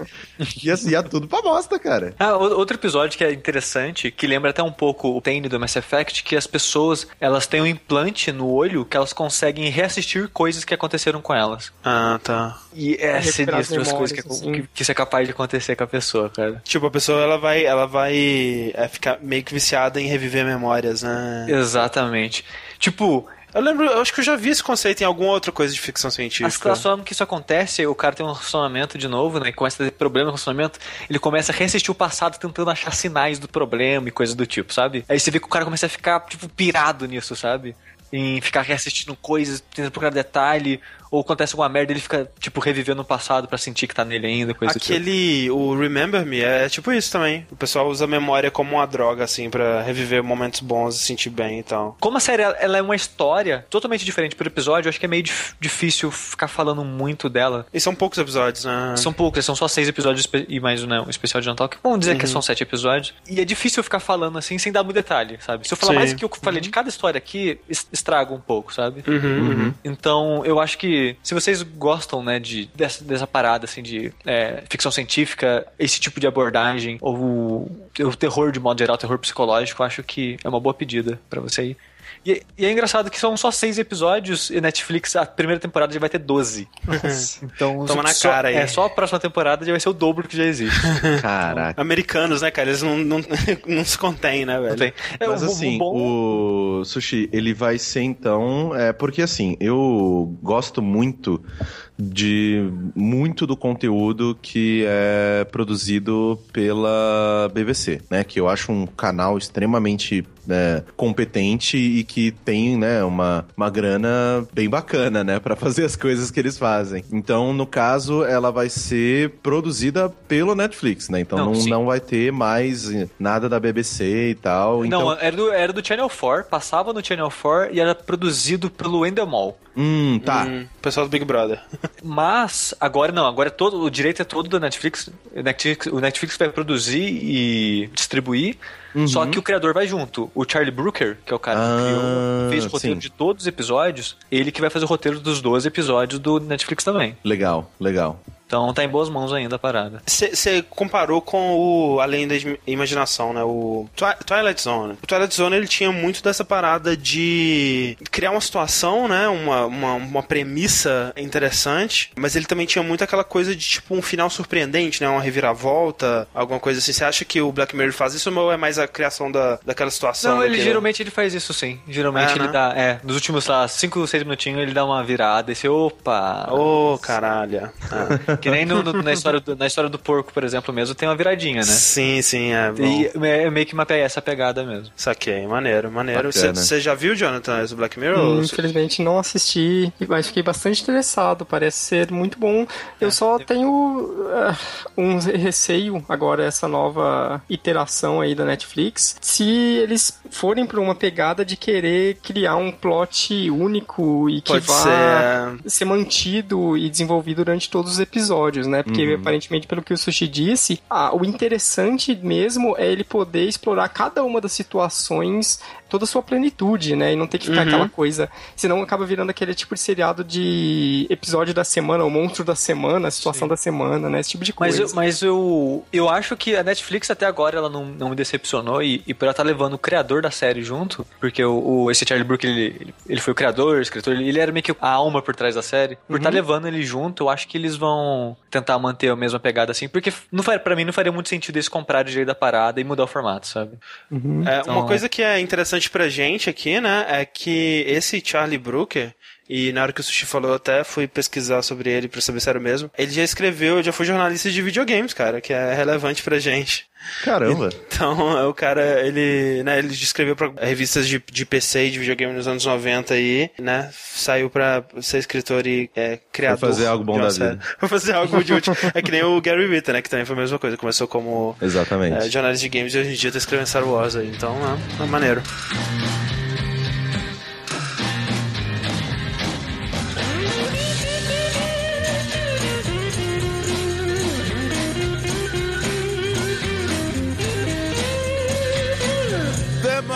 E assim, ia tudo pra bosta, cara. Ah, outro episódio que é interessante, que lembra até um pouco o Tane do Mass Effect, que as pessoas, elas têm um implante no olho que elas conseguem reassistir coisas que aconteceram com elas. Ah, tá. E é sinistro as coisas que, assim. que, que isso é capaz de acontecer com a pessoa, cara. Tipo, a pessoa ela vai, ela vai é, ficar meio que viciada em reviver memórias, né? Exatamente. Tipo, Eu lembro, eu acho que eu já vi esse conceito em alguma outra coisa de ficção As científica. a forma que isso acontece, o cara tem um relacionamento de novo, né? E começa a ter problema no relacionamento, ele começa a reassistir o passado tentando achar sinais do problema e coisas do tipo, sabe? Aí você vê que o cara começa a ficar, tipo, pirado nisso, sabe? Em ficar reassistindo coisas, tentando procurar detalhe, ou acontece alguma merda, ele fica, tipo, revivendo o passado pra sentir que tá nele ainda, coisa do tipo. Aquele, o Remember Me, é tipo isso também. O pessoal usa a memória como uma droga, assim, pra reviver momentos bons e sentir bem e tal. Como a série ela é uma história totalmente diferente por episódio, eu acho que é meio dif- difícil ficar falando muito dela. E são poucos episódios, né? São poucos, são só seis episódios e mais né, um especial de Natal, que vamos dizer que são sete episódios. E é difícil ficar falando assim sem dar muito detalhe, sabe? Se eu falar Sim. mais do que eu falei de cada história aqui, es- estraga um pouco, sabe? Uhum, uhum. Então, eu acho que se vocês gostam, né, de, dessa, dessa parada, assim, de é, ficção científica, esse tipo de abordagem, ou o, o terror de modo geral, terror psicológico, acho que é uma boa pedida pra você ir. E, e é engraçado que são só seis episódios e Netflix, a primeira temporada já vai ter 12. Então, Toma na só- cara aí. É, só a próxima temporada já vai ser o dobro que já existe. Caraca. Americanos, né, cara? Eles não, não, não se contêm, né, velho? Não tem. É, Mas o- o assim, bom- o Sushi, ele vai ser então. É, porque assim, eu gosto muito de muito do conteúdo que é produzido pela BBC, né? Que eu acho um canal extremamente né, competente e que tem, né, uma, uma grana bem bacana, né, para fazer as coisas que eles fazem. Então, no caso, ela vai ser produzida pelo Netflix, né? Então Não, não, não vai ter mais nada da BBC e tal. Então, Não, era do, era do Channel 4, passava no Channel 4 e era produzido pelo Endemol. Hum, tá. Hum, pessoal do Big Brother. Mas agora não, agora é todo, o direito é todo da Netflix. Netflix, o Netflix vai produzir e distribuir, só que o criador vai junto. O Charlie Brooker, que é o cara Ah, que criou, fez o roteiro sim. de todos os episódios, ele que vai fazer o roteiro dos 12 episódios do Netflix também. Legal, legal. Então tá em boas mãos ainda a parada. Você comparou com o Além da Im- Imaginação, né? O Twi- Twilight Zone. O Twilight Zone ele tinha muito dessa parada de criar uma situação, né? Uma, uma, uma premissa interessante, mas ele também tinha muito aquela coisa de tipo um final surpreendente, né? Uma reviravolta, alguma coisa assim. Você acha que o Black Mirror faz isso ou é mais a criação da, daquela situação? Não, ele daquele- geralmente ele faz isso sim. Geralmente É, ele né? dá, é, nos últimos, lá, 5 ou 6 minutinhos ele dá uma virada e você, opa. Ô, caralho. Ah. Que nem no- no- na, história do, na história do porco, por exemplo, mesmo, tem uma viradinha, né? Sim, sim, é. Bom. E é é meio que uma, essa pegada mesmo. Saquei, maneiro, maneiro. Você já viu, Jonathan, esse Black Mirror? Hum, Infelizmente não assisti, mas fiquei bastante interessado. Parece ser muito bom. Eu só tenho ah, um receio agora essa nova iteração aí da Netflix. Se eles forem para uma pegada de querer criar um plot único e que Pode vá ser. ser mantido e desenvolvido durante todos os episódios, né? Porque aparentemente, pelo que o Sushi disse, ah, o interessante mesmo é ele poder explorar cada uma das situações, toda a sua plenitude, né? E não ter que ficar Uhum. aquela coisa. Senão acaba virando aquele tipo de seriado de episódio da semana, o monstro da semana, a situação da semana, né? Esse tipo de Mas, coisa. eu, mas eu, eu acho que a Netflix até agora ela não, não me decepcionou e, e por ela estar levando o criador da série junto, porque o, o- esse Charlie Brooker, ele, ele- ele foi o criador, o escritor, ele, ele era meio que a alma por trás da série. Por estar levando ele junto, eu acho que eles vão tentar manter a mesma pegada assim, porque não faria, pra mim não faria muito sentido eles comprar o jeito da parada e mudar o formato, sabe? É, Então- Uma coisa que é interessante pra gente aqui, né, é que esse Charlie Brooker, e na hora que o Sushi falou, eu até fui pesquisar sobre ele pra saber se era o mesmo, ele já escreveu, já foi jornalista de videogames, cara, que é relevante pra gente. Caramba. Então, o cara, ele, né, ele escreveu pra revistas de, de PC e de videogame nos anos 90 aí, né, saiu pra ser escritor e é, criador. fazer algo bom da série. vida. Foi fazer algo de útil. É que nem o Gary Whitta, né, que também foi a mesma coisa, começou como Exatamente. é, jornalista de games e hoje em dia tá escrevendo Star Wars aí, então é, é maneiro.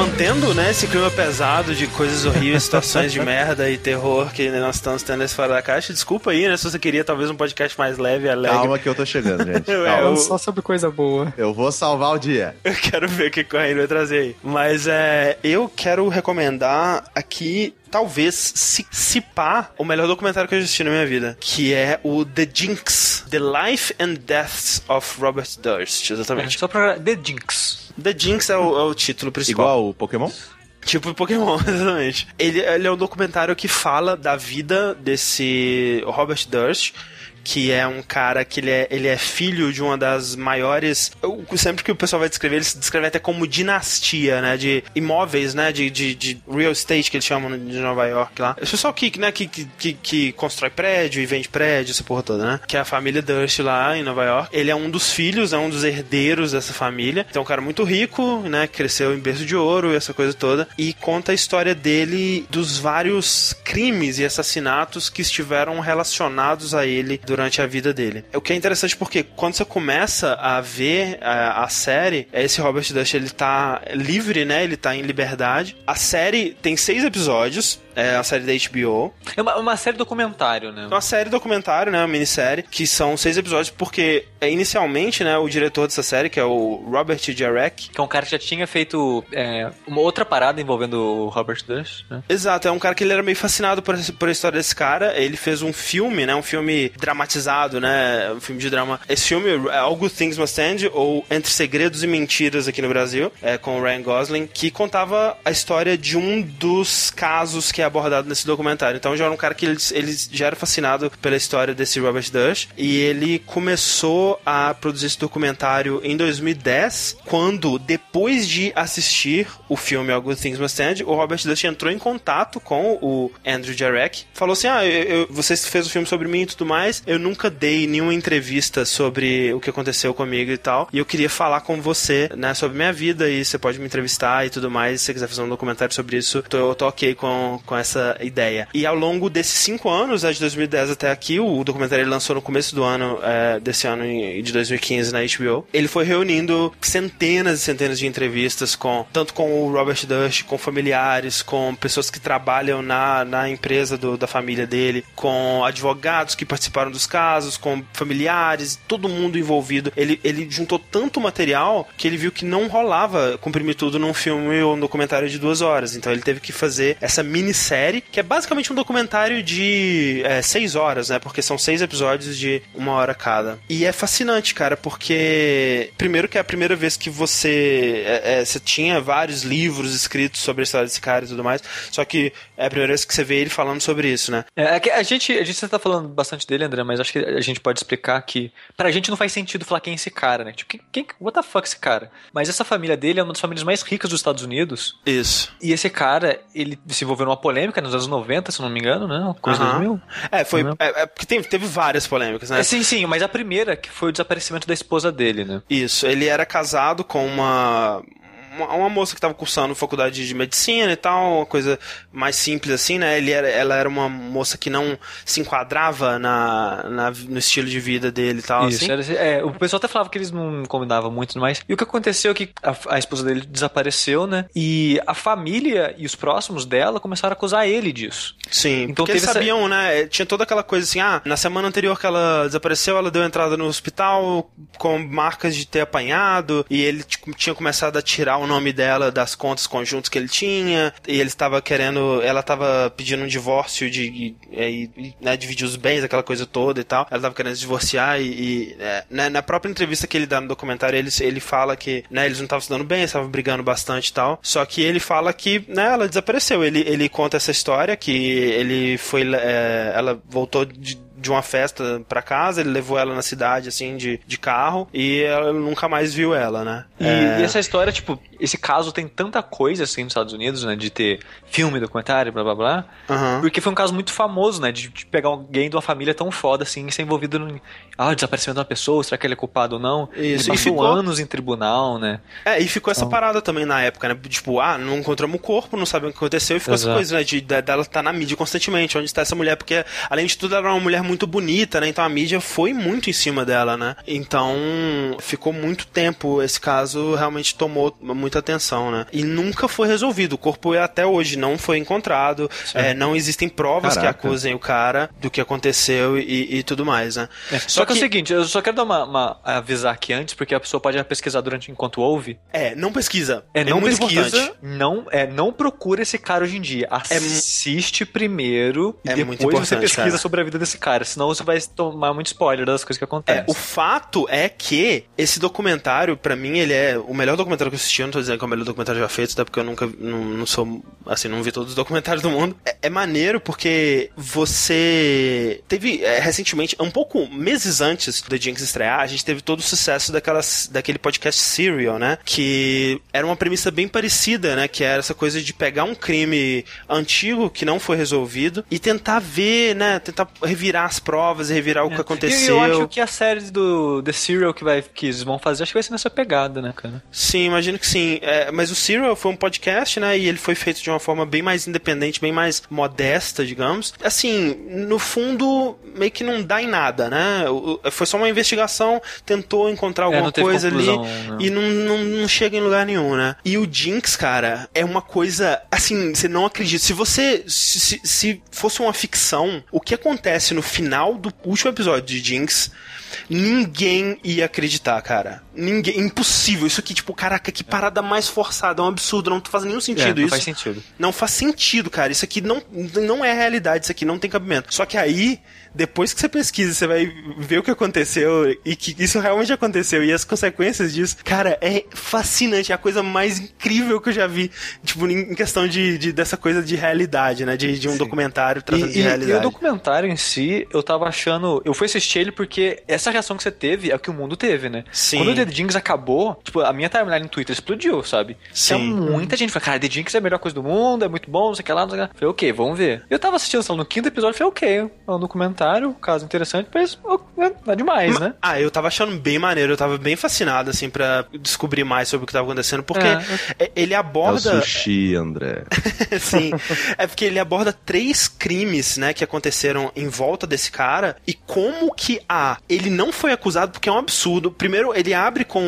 Mantendo, né, esse clima pesado de coisas horríveis, situações de merda e terror que nós estamos tendo nesse Fora da Caixa, desculpa aí, né, se você queria talvez um podcast mais leve e alegre. Calma que eu tô chegando, gente. É, Calma. eu- Só sobre coisa boa. Eu vou salvar o dia. Eu quero ver o que o Correio vai trazer aí. Mas é, eu quero recomendar aqui, talvez, se, se pá, o melhor documentário que eu assisti na minha vida, que é o The Jinx, The Life and Deaths of Robert Durst, exatamente. Só pra The Jinx. The Jinx é o, é o título principal. Igual o Pokémon? Tipo Pokémon, exatamente. Ele, ele é um documentário que fala da vida desse Robert Durst, que é um cara que ele é, ele é filho de uma das maiores. eu- sempre que o pessoal vai descrever, ele se descreve até como dinastia, né? De imóveis, né? De, de, de real estate que eles chamam de Nova York lá. Esse pessoal que, né, que, que, que constrói prédio e vende prédio, essa porra toda, né? Que é a família Durst lá em Nova York. Ele é um dos filhos, é um dos herdeiros dessa família. Então, é um cara muito rico, né? Cresceu em berço de ouro e essa coisa toda. E conta a história dele dos vários crimes e assassinatos que estiveram relacionados a ele durante a vida dele. O que é interessante porque quando você começa a ver a, a série, esse Robert Dust ele tá livre, né? Ele tá em liberdade. A série tem seis episódios. É a série da HBO. É uma, uma série documentário, né? É uma série documentário, né? Uma minissérie, que são seis episódios, porque é, inicialmente, né, o diretor dessa série, que é o Robert Jarek, Que é um cara que já tinha feito é, uma outra parada envolvendo o Robert Durst, né? Exato, é um cara que ele era meio fascinado por, por a história desse cara. Ele fez um filme, né? Um filme dramatizado, né? Um filme de drama. Esse filme é All Good Things Must End, ou Entre Segredos e Mentiras aqui no Brasil, é, com o Ryan Gosling, que contava a história de um dos casos que é abordado nesse documentário. Então já era um cara que ele, ele já era fascinado pela história desse Robert Durst, e ele começou a produzir esse documentário em 2010, quando, depois de assistir o filme All Good Things Must End, o Robert Dust entrou em contato com o Andrew Jarek, falou assim, ah, eu, eu- você fez o filme sobre mim e tudo mais, eu nunca dei nenhuma entrevista sobre o que aconteceu comigo e tal, e eu queria falar com você, né, sobre minha vida, e você pode me entrevistar e tudo mais, se você quiser fazer um documentário sobre isso, tô, eu tô ok com, com essa ideia. E ao longo desses cinco anos, né, de 2010 até aqui, o documentário ele lançou no começo do ano, é, desse ano de 2015 na HBO, ele foi reunindo centenas e centenas de entrevistas com, tanto com o Robert Dust, com familiares, com pessoas que trabalham na, na empresa do- da família dele, com advogados que participaram dos casos, com familiares, todo mundo envolvido. Ele, ele juntou tanto material que ele viu que não rolava comprimir tudo num filme ou um documentário de duas horas. Então ele teve que fazer essa minissérie, que é basicamente um documentário de é, seis horas, né? Porque são seis episódios de uma hora cada. E é fascinante, cara, porque primeiro que é a primeira vez que você é, é, você tinha vários livros escritos sobre a história desse cara e tudo mais, só que é a primeira vez que você vê ele falando sobre isso, né? É, é a gente, a gente tá falando bastante dele, André, mas acho que a gente pode explicar que pra gente não faz sentido falar quem é esse cara, né? Tipo, quem, quem what the fuck esse cara? Mas essa família dele é uma das famílias mais ricas dos Estados Unidos. Isso. E esse cara, ele se envolveu numa polêmica nos anos 90, se não me engano, né? Coisa Aham. 2000. É, foi. Uhum. É, é porque teve, teve várias polêmicas, né? É, sim, sim, mas a primeira que foi o desaparecimento da esposa dele, né? Isso, ele era casado com uma. Uma, uma moça que estava cursando faculdade de medicina e tal, uma coisa mais simples assim, né? Ele era, ela era uma moça que não se enquadrava na, na- no estilo de vida dele e tal, Isso, assim. era assim, é, o pessoal até falava que eles não combinavam muito mais. E o que aconteceu é que a, a esposa dele desapareceu, né? E a família e os próximos dela começaram a acusar ele disso. Sim, Então porque eles essa- sabiam, né? Tinha toda aquela coisa assim, ah, na semana anterior que ela desapareceu, ela deu entrada no hospital com marcas de ter apanhado, e ele tipo, tinha começado a tirar o nome dela das contas conjuntas que ele tinha, e ele estava querendo, ela estava pedindo um divórcio de, e, e, né, dividir os bens, aquela coisa toda e tal. Ela estava querendo se divorciar e, e, é, né, na própria entrevista que ele dá no documentário, ele, ele fala que, né, eles não estavam se dando bem, estavam brigando bastante e tal. Só que ele fala que, né, ela desapareceu. Ele, ele conta essa história que ele foi, é, ela voltou de de uma festa pra casa, ele levou ela na cidade, assim, de, de carro, e ela nunca mais viu ela, né? E, e essa história, tipo, esse caso tem tanta coisa assim nos Estados Unidos, né? De ter filme, documentário, blá blá blá. Aham. Porque foi um caso muito famoso, né? De, de pegar alguém de uma família tão foda assim e ser envolvido no. Ah, desaparecimento de uma pessoa, será que ele é culpado ou não? Isso, Ele e passou ficou- anos em tribunal, né? É, e ficou essa parada também na época, né? Tipo, ah, não encontramos o corpo, não sabemos o que aconteceu, e ficou essa Exato. coisa, né? De, de- dela estar na mídia constantemente, onde está essa mulher, porque, além de tudo, ela era uma mulher muito bonita, né? Então a mídia foi muito em cima dela, né? Então, ficou muito tempo, esse caso realmente tomou muita atenção, né? E nunca foi resolvido. O corpo até hoje não foi encontrado, é, não existem provas Caraca. que acusem o cara do que aconteceu e, e tudo mais, né? Só, que, é o seguinte, eu só quero dar uma, uma- avisar aqui antes, porque a pessoa pode pesquisar durante enquanto ouve. É, não pesquisa. É, não muito pesquisa, importante. não, é, não procura esse cara hoje em dia. Assiste primeiro É e depois você pesquisa cara. sobre a vida desse cara, senão você vai tomar muito spoiler das coisas que acontecem. É, o fato é que esse documentário, pra mim, ele é o melhor documentário que eu assisti. Eu não tô dizendo que é o melhor documentário já feito, até porque eu nunca, não, não sou, assim, não vi todos os documentários do mundo. É, é maneiro porque você teve, é, recentemente, um pouco, meses antes do Jinx estrear, a gente teve todo o sucesso daquelas, daquele podcast Serial, né? Que era uma premissa bem parecida, né? Que era essa coisa de pegar um crime antigo que não foi resolvido e tentar ver, né? Tentar revirar as provas e revirar o que aconteceu. É. E eu acho que a série do The Serial que, vai, que eles vão fazer, acho que vai ser nessa pegada, né, cara? Sim, imagino que sim. É, mas o Serial foi um podcast, né? E ele foi feito de uma forma bem mais independente, bem mais modesta, digamos. Assim, no fundo, meio que não dá em nada, né? Foi só uma investigação, tentou encontrar É, alguma teve coisa conclusão, ali né? e não, não, não chega em lugar nenhum, né? E o Jinx, cara, é uma coisa. Assim, você não acredita. Se você. Se, se- se fosse uma ficção, o que acontece no final do último episódio de Jinx. Ninguém ia acreditar, cara. Ninguém. Impossível. Isso aqui, tipo, caraca, que parada mais forçada. É um absurdo. Não faz nenhum sentido É, não isso. faz sentido. Não faz sentido, cara. Isso aqui não, não é realidade, isso aqui não tem cabimento. Só que aí, depois que você pesquisa, você vai ver o que aconteceu e que isso realmente aconteceu e as consequências disso, cara, é fascinante. É a coisa mais incrível que eu já vi, tipo, em questão de, de- dessa coisa de realidade, né? De, de um documentário tratando E, de e- e realidade. o documentário em si, eu tava achando. Eu fui assistir ele porque essa reação que você teve é o que o mundo teve, né? Sim. Quando o The Jinx acabou, tipo, a minha timeline no Twitter explodiu, sabe? Sim. Tinha muita gente falando, cara, The Jinx é a melhor coisa do mundo, é muito bom, não sei o que lá, não sei o que lá. Falei, ok, vamos ver. Eu tava assistindo, sei lá, no quinto episódio, falei, ok, é um documentário, caso interessante, mas é, é demais, né? Ah, eu tava achando bem maneiro, eu tava bem fascinado, assim, pra descobrir mais sobre o que tava acontecendo, porque é- ele É o aborda. sushi, André. Sim. É porque ele aborda três crimes, né, que aconteceram em volta desse cara e como que a ele não foi acusado porque é um absurdo. Primeiro, ele abre com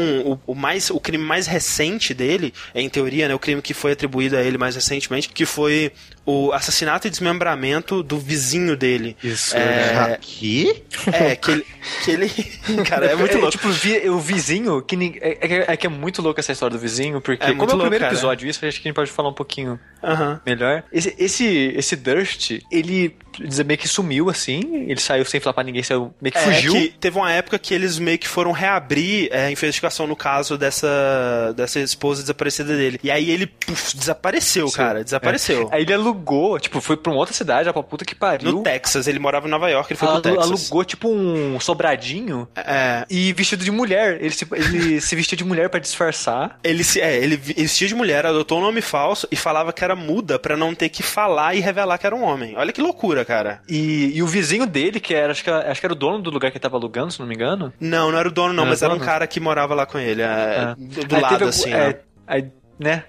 o, o mais o crime mais recente dele, em teoria, né, o crime que foi atribuído a ele mais recentemente, que foi o assassinato e desmembramento do vizinho dele. Isso, É, Que? é que ele que ele, cara, é muito louco. Tipo, vi- o vizinho, que é, é que- é que é muito louco essa história do vizinho, porque É como é o louco, primeiro cara. episódio, isso acho que a gente pode falar um pouquinho Aham. melhor. Esse, esse, esse Durst, ele dizer, meio que sumiu assim, ele saiu sem falar pra ninguém, saiu, meio que É, fugiu. que teve uma época que eles meio que foram reabrir é, a investigação no caso dessa, dessa esposa desaparecida dele. E aí ele puf, desapareceu, cara. Desapareceu. Aí ele alugou, tipo, foi pra uma outra cidade, lá pra puta que pariu. No Texas, ele morava em Nova York, ele foi Alu- pro Texas. alugou tipo um sobradinho É, e vestido de mulher. Ele se, ele se vestiu de mulher pra disfarçar. ele se, é, ele vestia de mulher, adotou um nome falso e falava que era muda pra não ter que falar e revelar que era um homem. Olha que loucura, cara. E, e o vizinho dele, que era, acho que, acho que era o dono do lugar que ele tava alugando, se não me engano. Não, não era o dono, não, Não mas era era um cara que morava lá com ele, é, É. do, do lado, assim. é, né? Aí, né?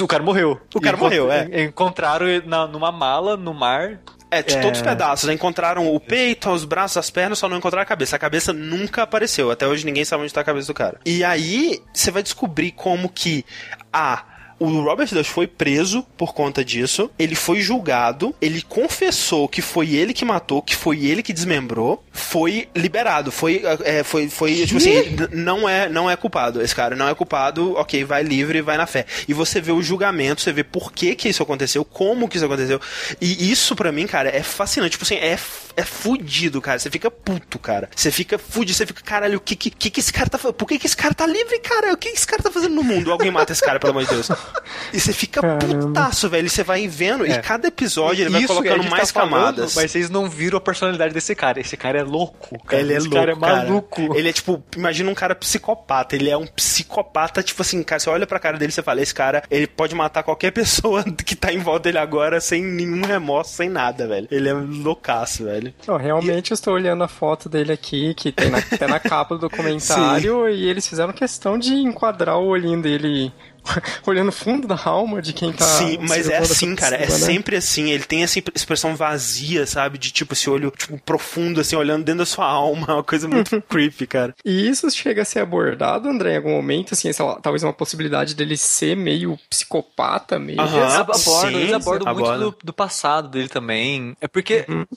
O cara morreu. O cara Encont- morreu, é. Encontraram na, numa mala no mar. É, de É. todos os pedaços. Encontraram o peito, os braços, as pernas, só não encontraram a cabeça. A cabeça nunca apareceu. Até hoje ninguém sabe onde tá a cabeça do cara. E aí, você vai descobrir como que a. O Robert Dush foi preso por conta disso. Ele foi julgado. Ele confessou que foi ele que matou, que foi ele que desmembrou. Foi liberado. Foi, é, foi, foi tipo assim, não é, não é culpado. Esse cara não é culpado. Ok, vai livre, vai na fé. E você vê o julgamento, você vê por que que isso aconteceu, como que isso aconteceu. E isso pra mim, cara, é fascinante. Tipo assim, é, é fudido, cara. Você fica puto, cara. Você fica fudido, você fica, caralho, o que que, que que esse cara tá fazendo? Por que que esse cara tá livre, cara? O que que esse cara tá fazendo no mundo? Alguém mata esse cara, pelo amor de Deus. E você fica Caramba. putaço, velho. E você vai vendo, e É. cada episódio ele vai colocando gente mais tá falando, camadas. Mas vocês não viram a personalidade desse cara. Esse cara é louco. Cara. Ele é Esse louco, cara é maluco. Ele é tipo, imagina um cara psicopata. Ele é um psicopata, tipo assim, cara, você olha pra cara dele e você fala, esse cara, ele pode matar qualquer pessoa que tá em volta dele agora sem nenhum remorso, sem nada, velho. Ele é loucaço, velho. Não, realmente eu estou olhando a foto dele aqui, que tem na, tem na capa do documentário, e eles fizeram questão de enquadrar o olhinho dele olhando fundo da alma de quem tá. Sim, mas é assim, cara. É né? sempre assim. Ele tem essa expressão vazia, sabe? De tipo, esse olho tipo, profundo, assim, olhando dentro da sua alma. É uma coisa muito creepy, cara. E isso chega a ser abordado, André, em algum momento, assim, sei lá, talvez uma possibilidade dele ser meio psicopata mesmo. Aham. Eles abordam, sim, eles abordam muito do, do passado dele também. É porque é, tu-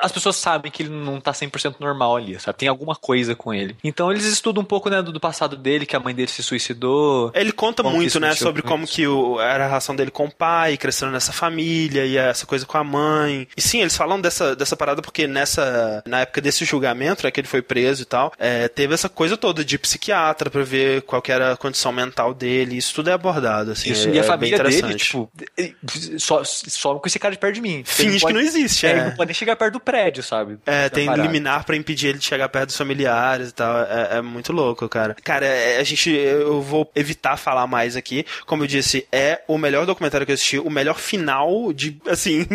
as pessoas sabem que ele não tá 100% normal ali, sabe? Tem alguma coisa com ele. Então eles estudam um pouco, né, do, do passado dele, que a mãe dele se suicidou. Ele conta muito, né, sobre com como isso? que o, era a relação dele com o pai, crescendo nessa família, e essa coisa com a mãe. E sim, eles falam dessa, dessa parada porque nessa, na época desse julgamento, né, que ele foi preso e tal, é, teve essa coisa toda de psiquiatra pra ver qual era a condição mental dele. Isso tudo é abordado, assim. Isso, é, e a é família bem dele, tipo, só, só com esse cara de perto de mim. Finge que não existe, é. é. Ele não pode nem chegar perto do prédio, sabe? É, tem parada. liminar pra impedir ele de chegar perto dos familiares e tal. É, é muito louco, cara. Cara, é- a gente. Eu vou evitar falar mais aqui. Como eu disse, é o melhor documentário que eu assisti, o melhor final de, assim,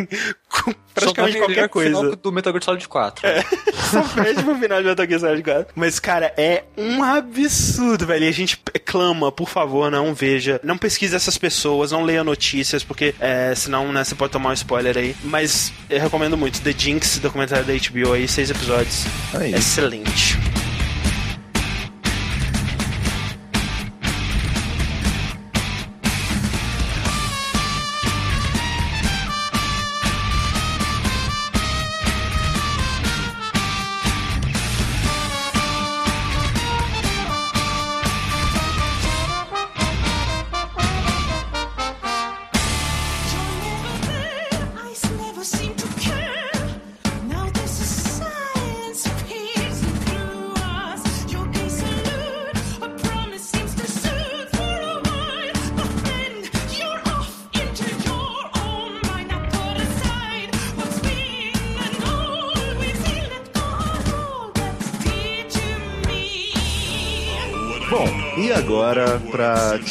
praticamente qualquer coisa. do Metal Gear Solid 4. Só perde pro final de Metal Gear Solid 4. Mas, cara, é um absurdo, velho. E a gente clama, por favor, não veja. Não pesquise essas pessoas, não leia notícias, porque é, senão, né, você pode tomar um spoiler aí. Mas eu recomendo muito. The Jinx, documentário da HBO aí, seis episódios. É isso. Excelente.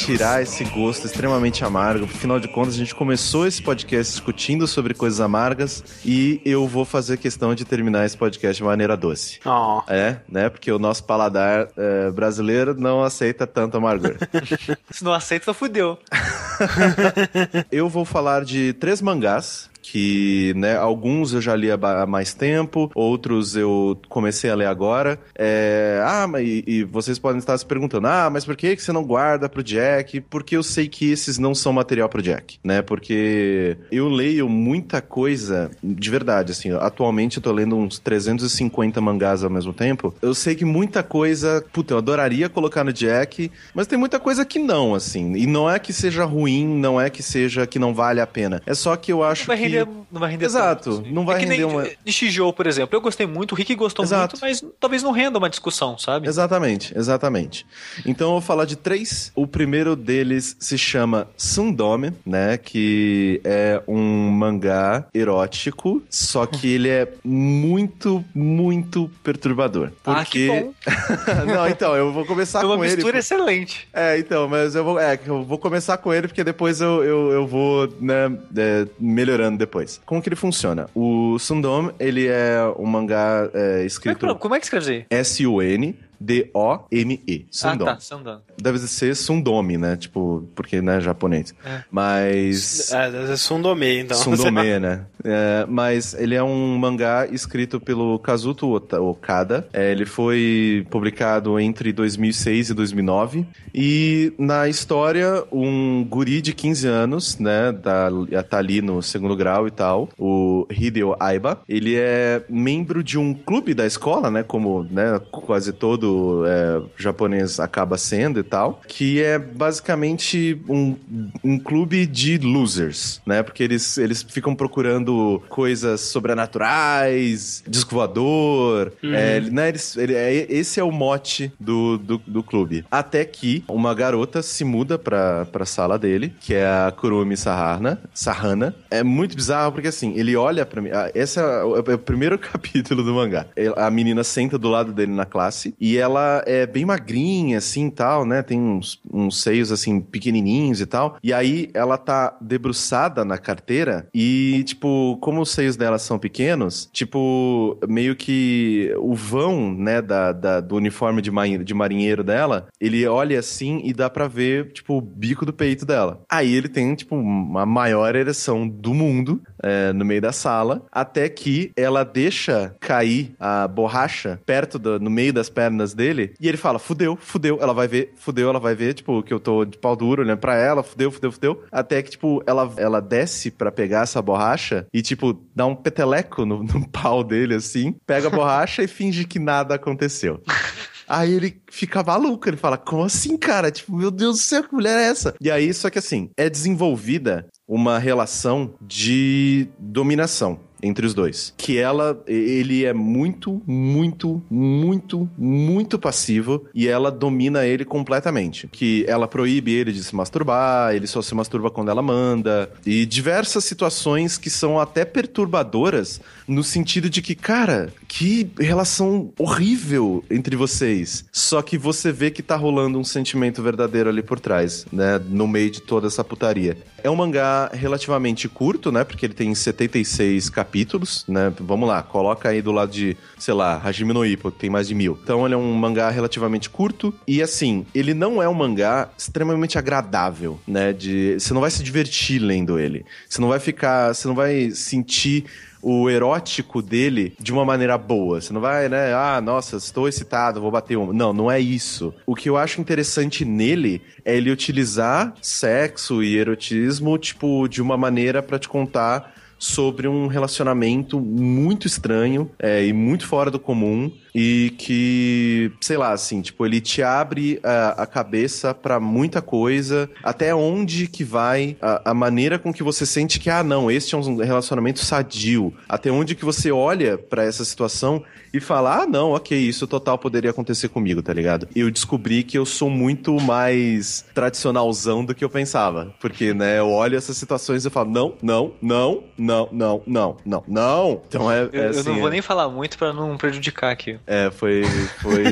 Tirar esse gosto extremamente amargo, afinal de contas, a gente começou esse podcast discutindo sobre coisas amargas e eu vou fazer questão de terminar esse podcast de maneira doce. Ó. É, né? Porque o nosso paladar é, brasileiro não aceita tanto amargor. Se não aceita, fudeu. eu vou falar de três mangás. Que, né, alguns eu já li há mais tempo, outros eu comecei a ler agora. É, ah, mas e, e vocês podem estar se perguntando: ah, mas por que, que você não guarda pro Jack? Porque eu sei que esses não são material pro Jack, né? Porque eu leio muita coisa de verdade, assim. Atualmente eu tô lendo uns 350 mangás ao mesmo tempo. Eu sei que muita coisa, puta, eu adoraria colocar no Jack, mas tem muita coisa que não, assim. E não é que seja ruim, não é que seja que não vale a pena. É só que eu acho que. Render, não vai render Exato, tanto, assim. não vai é que render nem uma- De Shijou, por exemplo. Eu gostei muito, o Rick gostou Exato. muito, mas talvez não renda uma discussão, sabe? Exatamente, exatamente. Então eu vou falar de três. O primeiro deles se chama Sundome, né? Que é um mangá erótico, só que ele é muito, muito perturbador. Ah, que Porque. bom. Não, então, eu vou começar É uma com ele. mistura excelente. É, então, mas eu vou, é, eu vou começar com ele porque depois eu, eu, eu vou, né, é, melhorando depois. Como que ele funciona? O Sundom, ele é um mangá é, Como é, escrito que, como é que escreve aí? S-U-N D-O-M-E. Ah, Sundom. tá, Sandan. Deve ser Sundome, né? Tipo, porque, né, japonês. É. Mas... É, é Sundome, então. Sundome, né? É, mas ele é um mangá escrito pelo Kazuto Okada. É, ele foi publicado entre 2006 e 2009. E na história, um guri de 15 anos, né? Tá, tá ali no segundo grau e tal. O Hideo Aiba. Ele é membro de um clube da escola, né? Como né, quase todo é, japonês acaba sendo e tal. Que é basicamente um, um clube de losers, né? Porque eles, eles ficam procurando coisas sobrenaturais, disco voador. É, ele- né, eles- ele- é- esse é o mote do, do, do clube. Até que uma garota se muda pra, pra sala dele, que é a Kurumi Sahana. Sahana. É muito bizarro porque assim, ele olha pra mim. ah, Esse é o, é o primeiro capítulo do mangá. A menina senta do lado dele na classe e ela é bem magrinha, assim tal, né? Tem uns, uns seios assim pequenininhos e tal. E aí ela tá debruçada na carteira e, tipo, como os seios dela são pequenos, tipo, meio que o vão, né, da, da- do uniforme de, marinhe- de marinheiro dela, ele olha assim e dá pra ver, tipo, o bico do peito dela. Aí ele tem, tipo, uma maior ereção do mundo é, no meio da sala, até que ela deixa cair a borracha perto do, no meio das pernas dele, e ele fala, fudeu, fudeu, ela vai ver, fudeu, ela vai ver, tipo, que eu tô de pau duro olhando pra ela, fudeu, fudeu, fudeu, até que, tipo, ela, ela desce pra pegar essa borracha e, tipo, dá um peteleco no, no pau dele, assim, pega a borracha e finge que nada aconteceu. Aí ele fica maluco, ele fala, como assim, cara? Tipo, meu Deus do céu, que mulher é essa? E aí, só que assim, é desenvolvida uma relação de dominação entre os dois. Que ela, ele é muito, muito, muito, muito passivo e ela domina ele completamente. Que ela proíbe ele de se masturbar, ele só se masturba quando ela manda. E diversas situações que são até perturbadoras no sentido de que, cara, que relação horrível entre vocês. Só que você vê que tá rolando um sentimento verdadeiro ali por trás, né? No meio de toda essa putaria. É um mangá relativamente curto, né? Porque ele tem 76 capítulos, né? Vamos lá, coloca aí do lado de, sei lá, Hajime no Ippo, que tem mais de mil. Então ele é um mangá relativamente curto e, assim, ele não é um mangá extremamente agradável, né? De, você não vai se divertir lendo ele. Você não vai ficar, você não vai sentir o erótico dele de uma maneira boa. Você não vai, né? Ah, nossa, estou excitado, vou bater um. Não, não é isso. O que eu acho interessante nele é ele utilizar sexo e erotismo, tipo, de uma maneira pra te contar sobre um relacionamento muito estranho é, e muito fora do comum e que, sei lá, assim, tipo, ele te abre a, a cabeça pra muita coisa, até onde que vai a, a maneira com que você sente que, ah, não, este é um relacionamento sadio, até onde que você olha pra essa situação e fala, ah, não, ok, isso total poderia acontecer comigo, tá ligado? E eu descobri que eu sou muito mais tradicionalzão do que eu pensava, porque, né, eu olho essas situações e falo, não, não, não, não, não, não, não, não. Então é, Eu, é eu assim, não vou é- nem falar muito pra não prejudicar aqui. É, foi. foi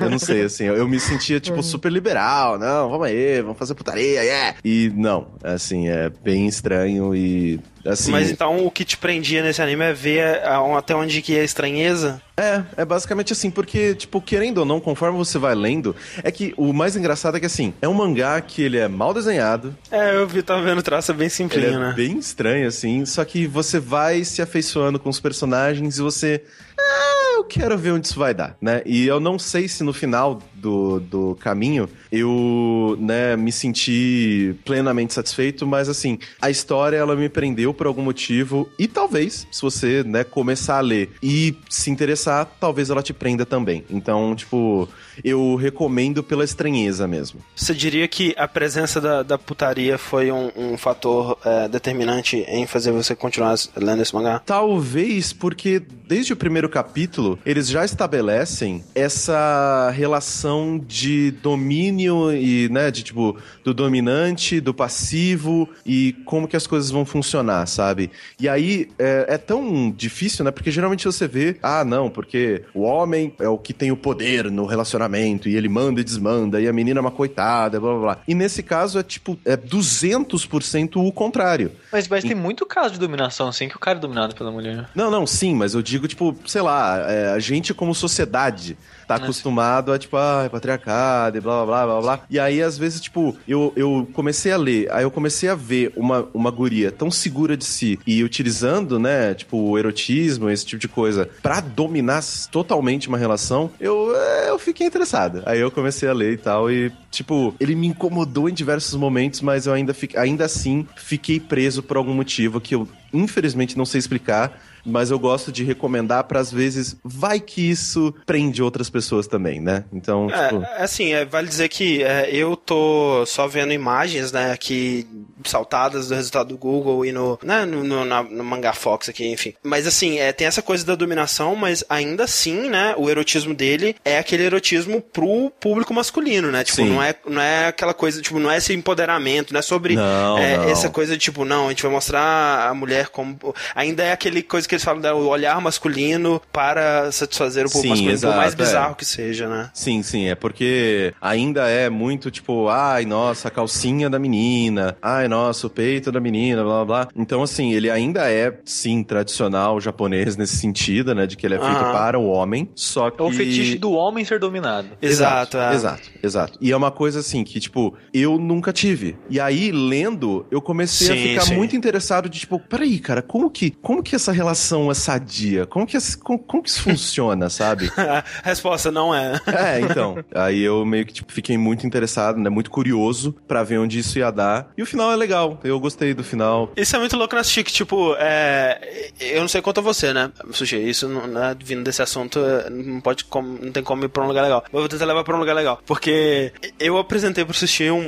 eu não sei, assim, eu, eu me sentia, tipo, super liberal. Não, vamos aí, vamos fazer putaria, yeah! E não, assim, é bem estranho e. Assim, Mas então o que te prendia nesse anime é ver a- até onde que é a estranheza? É, é basicamente assim, porque, tipo, querendo ou não, conforme você vai lendo, é que o mais engraçado é que, assim, é um mangá que ele é mal desenhado, É, eu vi, tava vendo o traço é bem ele simplinho, é né? bem estranho, assim, só que você vai se afeiçoando com os personagens e você. Ah, eu quero ver onde isso vai dar, né? E eu não sei se no final do, do caminho eu, né, me senti plenamente satisfeito, mas assim, a história ela me prendeu por algum motivo e talvez, se você, né, começar a ler e se interessar, talvez ela te prenda também. Então, tipo, eu recomendo pela estranheza mesmo. Você diria que a presença da, da putaria foi um, um fator é, determinante em fazer você continuar lendo esse mangá? Talvez porque desde o primeiro capítulo eles já estabelecem essa relação de domínio e, né, de tipo, do dominante, do passivo e como que as coisas vão funcionar, sabe? E aí é, é tão difícil, né? Porque geralmente você vê, ah, não, porque o homem é o que tem o poder no relacionamento e ele manda e desmanda e a menina é uma coitada, blá blá blá. E nesse caso é tipo, é 200% o contrário. Mas, mas tem muito caso de dominação, assim, que o cara é dominado pela mulher. Não, não, sim, mas eu digo, tipo, sei lá, é, a gente como sociedade tá acostumado a, tipo, ah, patriarcado e blá, blá, blá, blá, blá. E aí, às vezes, tipo, eu, eu comecei a ler, aí eu comecei a ver uma, uma guria tão segura de si e utilizando, né, tipo, o erotismo, esse tipo de coisa, pra dominar totalmente uma relação, eu, é, eu fiquei interessado. Aí eu comecei a ler e tal, e, tipo, ele me incomodou em diversos momentos, mas eu ainda, fi- ainda assim fiquei preso por algum motivo que eu infelizmente não sei explicar, mas eu gosto de recomendar pra às vezes vai que isso prende outras pessoas também, né? Então, tipo, É, assim, é, vale dizer que é, eu tô só vendo imagens, né, aqui saltadas do resultado do Google e no, né, no, no, na- no Manga Fox aqui, enfim. Mas assim, é, tem essa coisa da dominação, mas ainda assim, né, o erotismo dele é aquele erotismo pro público masculino, né? Tipo, Sim. não é, não é aquela coisa, tipo, não é esse empoderamento, não é sobre Não, é, não. essa coisa de tipo, não, a gente vai mostrar a mulher como. Ainda é aquele coisa que eles falam do olhar masculino para satisfazer o público Sim, masculino, por mais exato, é. bizarro que seja, né? Sim, sim, é porque ainda é muito tipo, ai, nossa, a calcinha da menina, ai, nossa, o peito da menina, blá blá blá. Então, assim, ele ainda é, sim, tradicional japonês nesse sentido, né, de que ele é feito Aham. para o homem, só que... É o fetiche do homem ser dominado. Exato, é. Exato, exato. E é uma coisa assim que, tipo, eu nunca tive. E aí, lendo, eu comecei a Sim, ficar sim. muito interessado de, tipo, peraí, cara, como que, como que essa relação é sadia? Como que, como, como que isso funciona, sabe? A resposta não é. É, então. Aí eu meio que tipo, fiquei muito interessado, né? Muito curioso pra ver onde isso ia dar. E o final é legal. Eu gostei do final. Isso é muito louco na que, tipo, é... eu não sei quanto a você, né, Sushi? Isso, não, né, vindo desse assunto, não pode como, não tem como ir pra um lugar legal. Mas eu vou tentar levar pra um lugar legal. Porque eu apresentei pro Sushi um,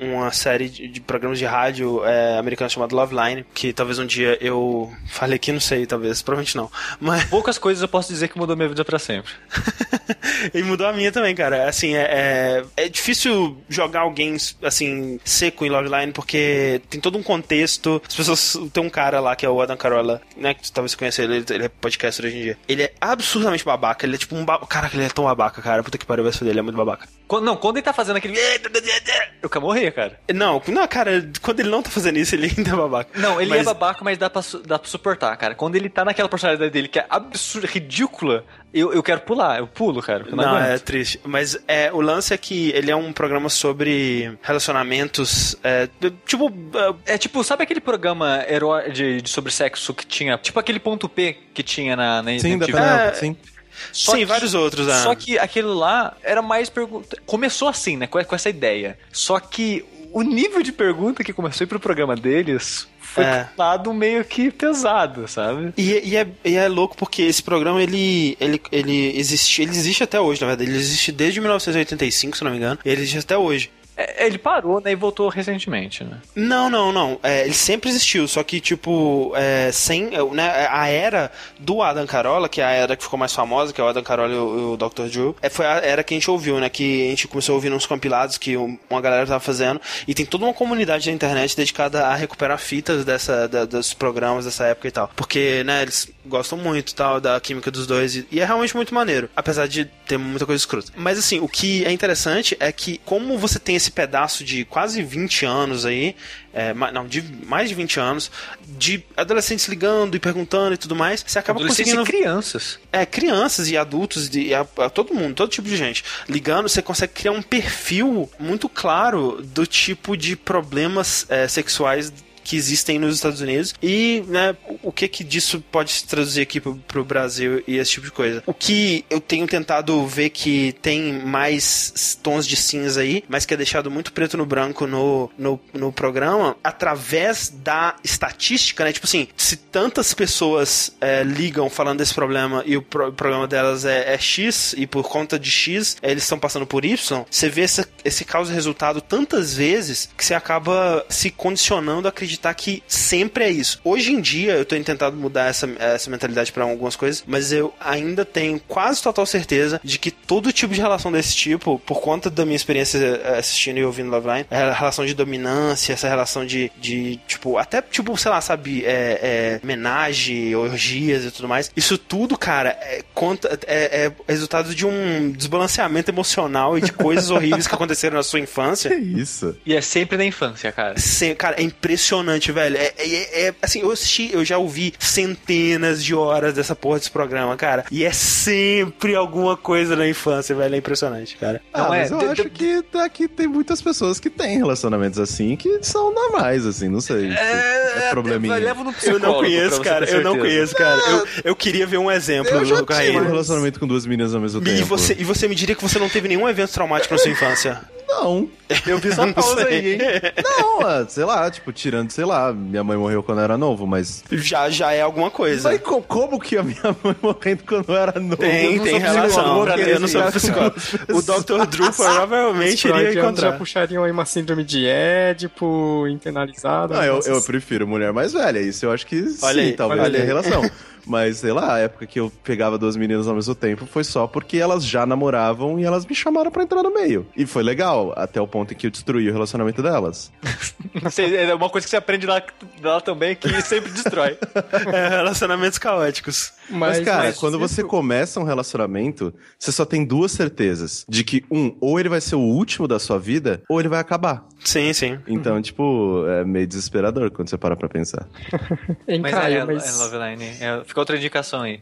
um- uma série de, de programas de rádio é, americano chamado Love Line, que talvez um dia eu falei que não sei, talvez, provavelmente não. Mas Poucas coisas eu posso dizer que mudou minha vida pra sempre. e mudou a minha também, cara. Assim, é, é, é difícil jogar alguém, assim, seco em Love Line, porque tem todo um contexto. As pessoas. Tem um cara lá que é o Adam Carolla, né? Que talvez você conheça ele, ele é podcaster hoje em dia. Ele é absurdamente babaca. Ele é tipo um babaca. Caraca, ele é tão babaca, cara. Puta que pariu, vai se fuder, ele é muito babaca. Quando, não, quando ele tá fazendo aquele. Eu quero morrer, cara. Não, não, cara, quando ele não tá fazendo isso, ele ainda é babaca. Não, ele é Mas- babaca, mas dá pra, su- dá pra suportar, cara. Quando ele tá naquela personalidade dele que é absurda, ridícula, eu, eu quero pular. Eu pulo, cara. Eu não, Não, é triste. Mas é, o lance é que ele é um programa sobre relacionamentos. é, tipo. é, É tipo, sabe aquele programa heró- de, de sobre sexo que tinha. Tipo aquele ponto P que tinha na, na Sim, da MTV? Penélope, É, sim. Só sim, que- vários outros. é. Só que aquele lá era mais pergunta. Começou assim, né? Com, com essa ideia. Só que o nível de pergunta que começou a ir pro programa deles foi É. lado meio que pesado, sabe? E, e é, e é louco porque esse programa ele, ele, ele, existe, ele existe até hoje, na verdade. Ele existe desde 1985, se não me engano. E ele existe até hoje. É, ele parou, né? E voltou recentemente, né? Não, não, não. É, ele sempre existiu, só que, tipo, é, sem. é, Né, a era do Adam Carolla, que é a era que ficou mais famosa, que é o Adam Carolla e o, o Dr. Drew, é, foi a era que a gente ouviu, né? Que a gente começou a ouvir uns compilados que um- uma galera tava fazendo. E tem toda uma comunidade na internet dedicada a recuperar fitas dessa, da- dos programas dessa época e tal. Porque, né, eles gostam muito tal da química dos dois. E, e é realmente muito maneiro. Apesar de ter muita coisa escrota. Mas assim, o que é interessante é que, como você tem esse pedaço de quase 20 anos aí, é, não, de mais de 20 anos, de adolescentes ligando e perguntando e tudo mais, você acaba conseguindo. e crianças. É, crianças e adultos, de, e a, a todo mundo, todo tipo de gente. Ligando, você consegue criar um perfil muito claro do tipo de problemas é, sexuais que existem nos Estados Unidos e né, o que que disso pode se traduzir aqui pro, pro Brasil e esse tipo de coisa. O que eu tenho tentado ver que tem mais tons de cinza aí, mas que é deixado muito preto no branco no, no, no programa, através da estatística, né? Tipo assim, se tantas pessoas é, ligam falando desse problema e o pro- problema delas é, é X, e por conta de X é, eles estão passando por Y, você vê essa, esse causa resultado tantas vezes que você acaba se condicionando a acreditar que sempre é isso. Hoje em dia, eu tenho tentado mudar essa, essa mentalidade para algumas coisas, mas eu ainda tenho quase total certeza de que todo tipo de relação desse tipo, por conta da minha experiência eh, assistindo e ouvindo Love Line, é a relação de dominância, essa relação de, de tipo, até tipo, sei lá, sabe, é, é, homenagem, orgias e tudo mais. Isso tudo, cara, é, conta, é, é resultado de um desbalanceamento emocional e de coisas horríveis que aconteceram na sua infância. Que isso? E é sempre na infância, cara. Cê- cara, é impressionante, velho. É, é- é- assim, eu assisti, eu já ouvi centenas de horas dessa porra desse programa, cara. E é sempre alguma coisa na infância, velho. É impressionante, cara. Ah, Não, é, mas eu de- acho de- que aqui tem muitas pessoas que têm relacionamentos assim que são normais, assim, não sei. se É, probleminha. Leva no Eu não conheço, cara. Eu não conheço, cara. Eu, eu queria ver um exemplo Eu já do tive um relacionamento com duas meninas ao mesmo E tempo. você, e você me diria que você não teve nenhum evento traumático na sua infância? Não. Eu vi essa pausa aí, hein? Não, ah, sei lá, tipo, tirando, sei lá, minha mãe morreu quando eu era novo, mas. Já, já é alguma coisa. Mas co- como que a minha mãe morrendo quando eu era novo? Tem, Eu tem relação. Eu não sou psicólogo. O Dr. Drew provavelmente iria freudianos já encontrar. puxariam aí uma síndrome de Édipo internalizada. Não, eu, eu prefiro mulher mais velha. Isso eu acho que Olha sim, aí, talvez tenha relação. Mas, sei lá, a época que eu pegava duas meninas ao mesmo tempo foi só porque elas já namoravam e elas me chamaram pra entrar no meio. E foi legal, até o ponto em que eu destruí o relacionamento delas. É uma coisa que você aprende lá, lá também que sempre destrói. É, relacionamentos caóticos. Mas, cara, mas quando isso- você começa um relacionamento, você só tem duas certezas. De que, um, ou ele vai ser o último da sua vida, ou ele vai acabar. Sim, sim. Então, tipo, é meio desesperador quando você para pra pensar. Mas Caio, é, mas... é Loveline. É, fica outra indicação aí.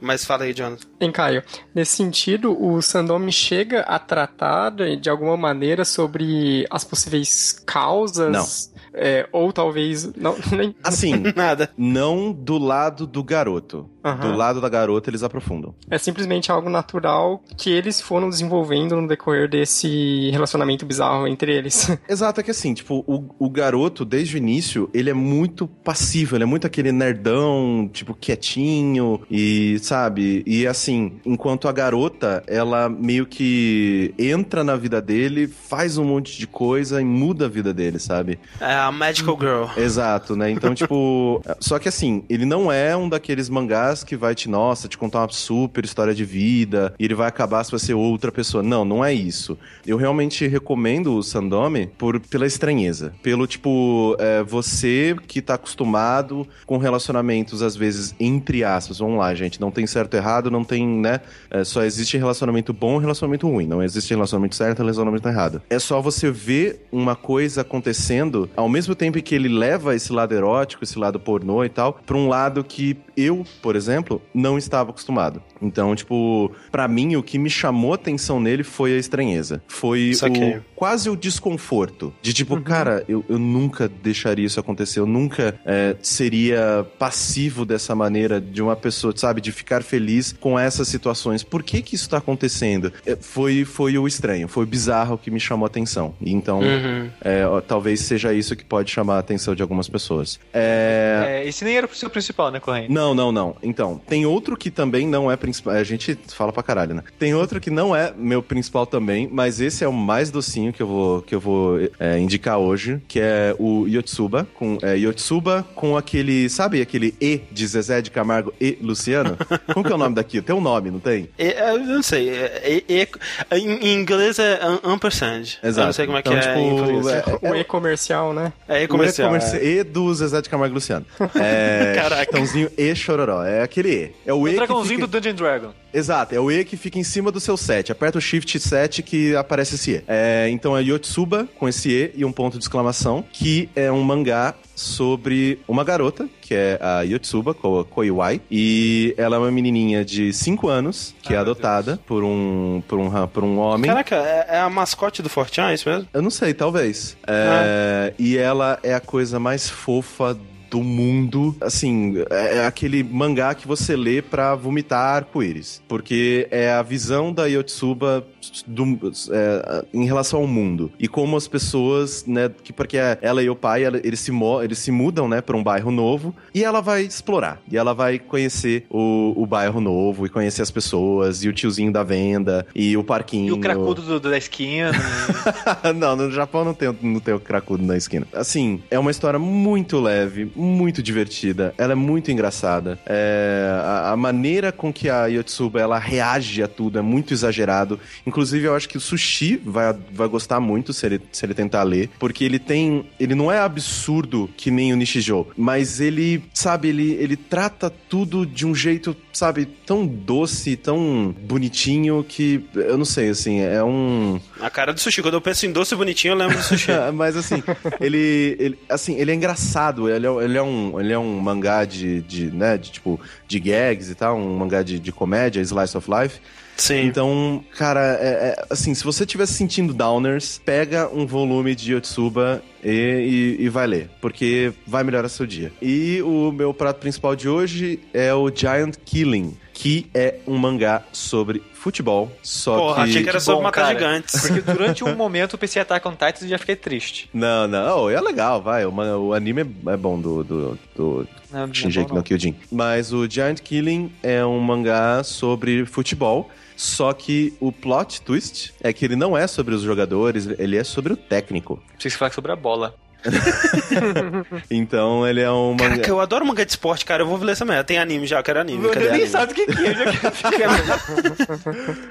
Mas fala aí, Jonathan. Em Caio, nesse sentido, o Sandome chega a tratar de, alguma maneira sobre as possíveis causas, é, ou talvez não nem Assim, Nada. não do lado do garoto. Aham. Do lado da garota, eles aprofundam. é simplesmente algo natural que eles foram desenvolvendo no decorrer desse relacionamento bizarro entre eles. Exato, é que assim, tipo, o, o garoto, desde o início, ele é muito passivo, ele é muito aquele nerdão, tipo, quietinho e, sabe? E assim, enquanto a garota, ela meio que entra na vida dele, faz um monte de coisa e muda a vida dele, sabe? É a Magical Girl. Exato, né? Então, tipo. Só que assim, ele não é um daqueles mangás que vai te, nossa, te contar uma super história de vida e ele vai acabar se você ser outra pessoa. Não, não é isso. Eu realmente recomendo o Sandome por, pela estranheza. Pelo, tipo, é, você que tá acostumado com relacionamentos, às vezes, entre aspas, vamos lá, gente, não tem certo errado, não tem, né? É, só existe relacionamento bom e relacionamento ruim. Não existe relacionamento certo e relacionamento errado. É só você ver uma coisa acontecendo ao mesmo tempo que ele leva esse lado erótico, esse lado pornô e tal, pra um lado que eu, por exemplo, não estava acostumado. Então, tipo, pra mim, o que me chamou atenção nele foi a estranheza. Foi o, quase o desconforto. De tipo, cara, eu, eu nunca deixaria isso acontecer. Eu nunca é, seria passivo dessa maneira de uma pessoa, sabe? De ficar feliz com essas situações. Por que que isso tá acontecendo? É, foi, foi o estranho, foi o bizarro que me chamou a atenção. E Então, Uhum. é, ó, talvez seja isso que pode chamar a atenção de algumas pessoas. É... É, esse nem era o seu principal, né, Corrente? Não, não, não. Então, tem outro que também não é principal. A gente fala pra caralho, né? Tem outro que não é meu principal também, mas esse é o mais docinho que eu vou, que eu vou é, indicar hoje, que é o Yotsuba, com é, Yotsuba com aquele, sabe aquele E de Zezé de Camargo e Luciano? Como que é o nome daquilo? Tem um nome, não tem? E- é, eu não sei. é- é- é- em, inglês é am- ampersand. Eu não sei como é que Então, é tipo, em português. é- o e-comercial, né? É, O e-comercial. e-comerci- é. E do Zezé de Camargo e Luciano. É, Caraca. Chitãozinho e Chororó. É aquele E. É o O E que dragãozinho fica... do Dungeon Dragon. Exato, é o E que fica em cima do seu set. Aperta o Shift 7 que aparece esse E. É, então é Yotsuba com esse E e um ponto de exclamação, que é um mangá sobre uma garota, que é a Yotsuba Ko- Koiwai, e ela é uma menininha de 5 anos, que é Ah, meu adotada por um, por, um, por um homem. Caraca, é, é a mascote do Fortean, é isso mesmo? Eu não sei, talvez. É, E ela é a coisa mais fofa do mundo. Assim, é é aquele mangá que você lê pra vomitar arco-íris. Porque é a visão da Yotsuba do- é, em relação ao mundo. E como as pessoas, né, que porque ela e o pai, ela- eles, se eles se mudam, né, pra um bairro novo. E ela vai explorar. E ela vai conhecer o, o bairro novo e conhecer as pessoas. E o tiozinho da venda. E o parquinho. E o cracudo do- da esquina. não, no Japão não tem, não tem o cracudo na esquina. Assim, é uma história muito leve, muito divertida. Ela é muito engraçada. É, a, a maneira com que a Yotsuba ela reage a tudo é muito exagerado. Inclusive, eu acho que o Sushi vai, vai gostar muito se ele, se ele tentar ler, porque ele tem. Ele não é absurdo que nem o Nishijo, mas ele, sabe, ele, ele trata tudo de um jeito, sabe, tão doce, tão bonitinho que eu não sei, assim, é um. A cara do sushi. Quando eu penso em doce bonitinho, eu lembro do sushi. Mas assim, ele, ele, assim, ele é engraçado. Ele é, ele é um, ele é um mangá de, de, né, de tipo de gags e tal, um mangá de, de comédia, slice of life. Sim. Então, cara, é, é, assim, se você estiver se sentindo downers, pega um volume de Yotsuba e, e, e vai ler, porque vai melhorar seu dia. E o meu prato principal de hoje é o Giant Killing, que é um mangá sobre futebol, só Porra, que... achei que era Que sobre bom, matar cara. gigantes. Porque durante um momento eu pensei em Attack on Titans e já fiquei triste. Não, não, é legal, vai, o, o anime é bom do, do, do Não, não é Shinji bom, no Kyojin. Mas o Giant Killing é um mangá sobre futebol, só que o plot twist é que ele não é sobre os jogadores, ele é sobre o técnico. Preciso falar sobre a bola. Então ele é um mangá... Caraca, eu adoro mangá de esporte, cara. Eu vou ler essa merda. Tem anime já, eu quero anime. Eu Cadê nem anime? sabe o que, que é, já quero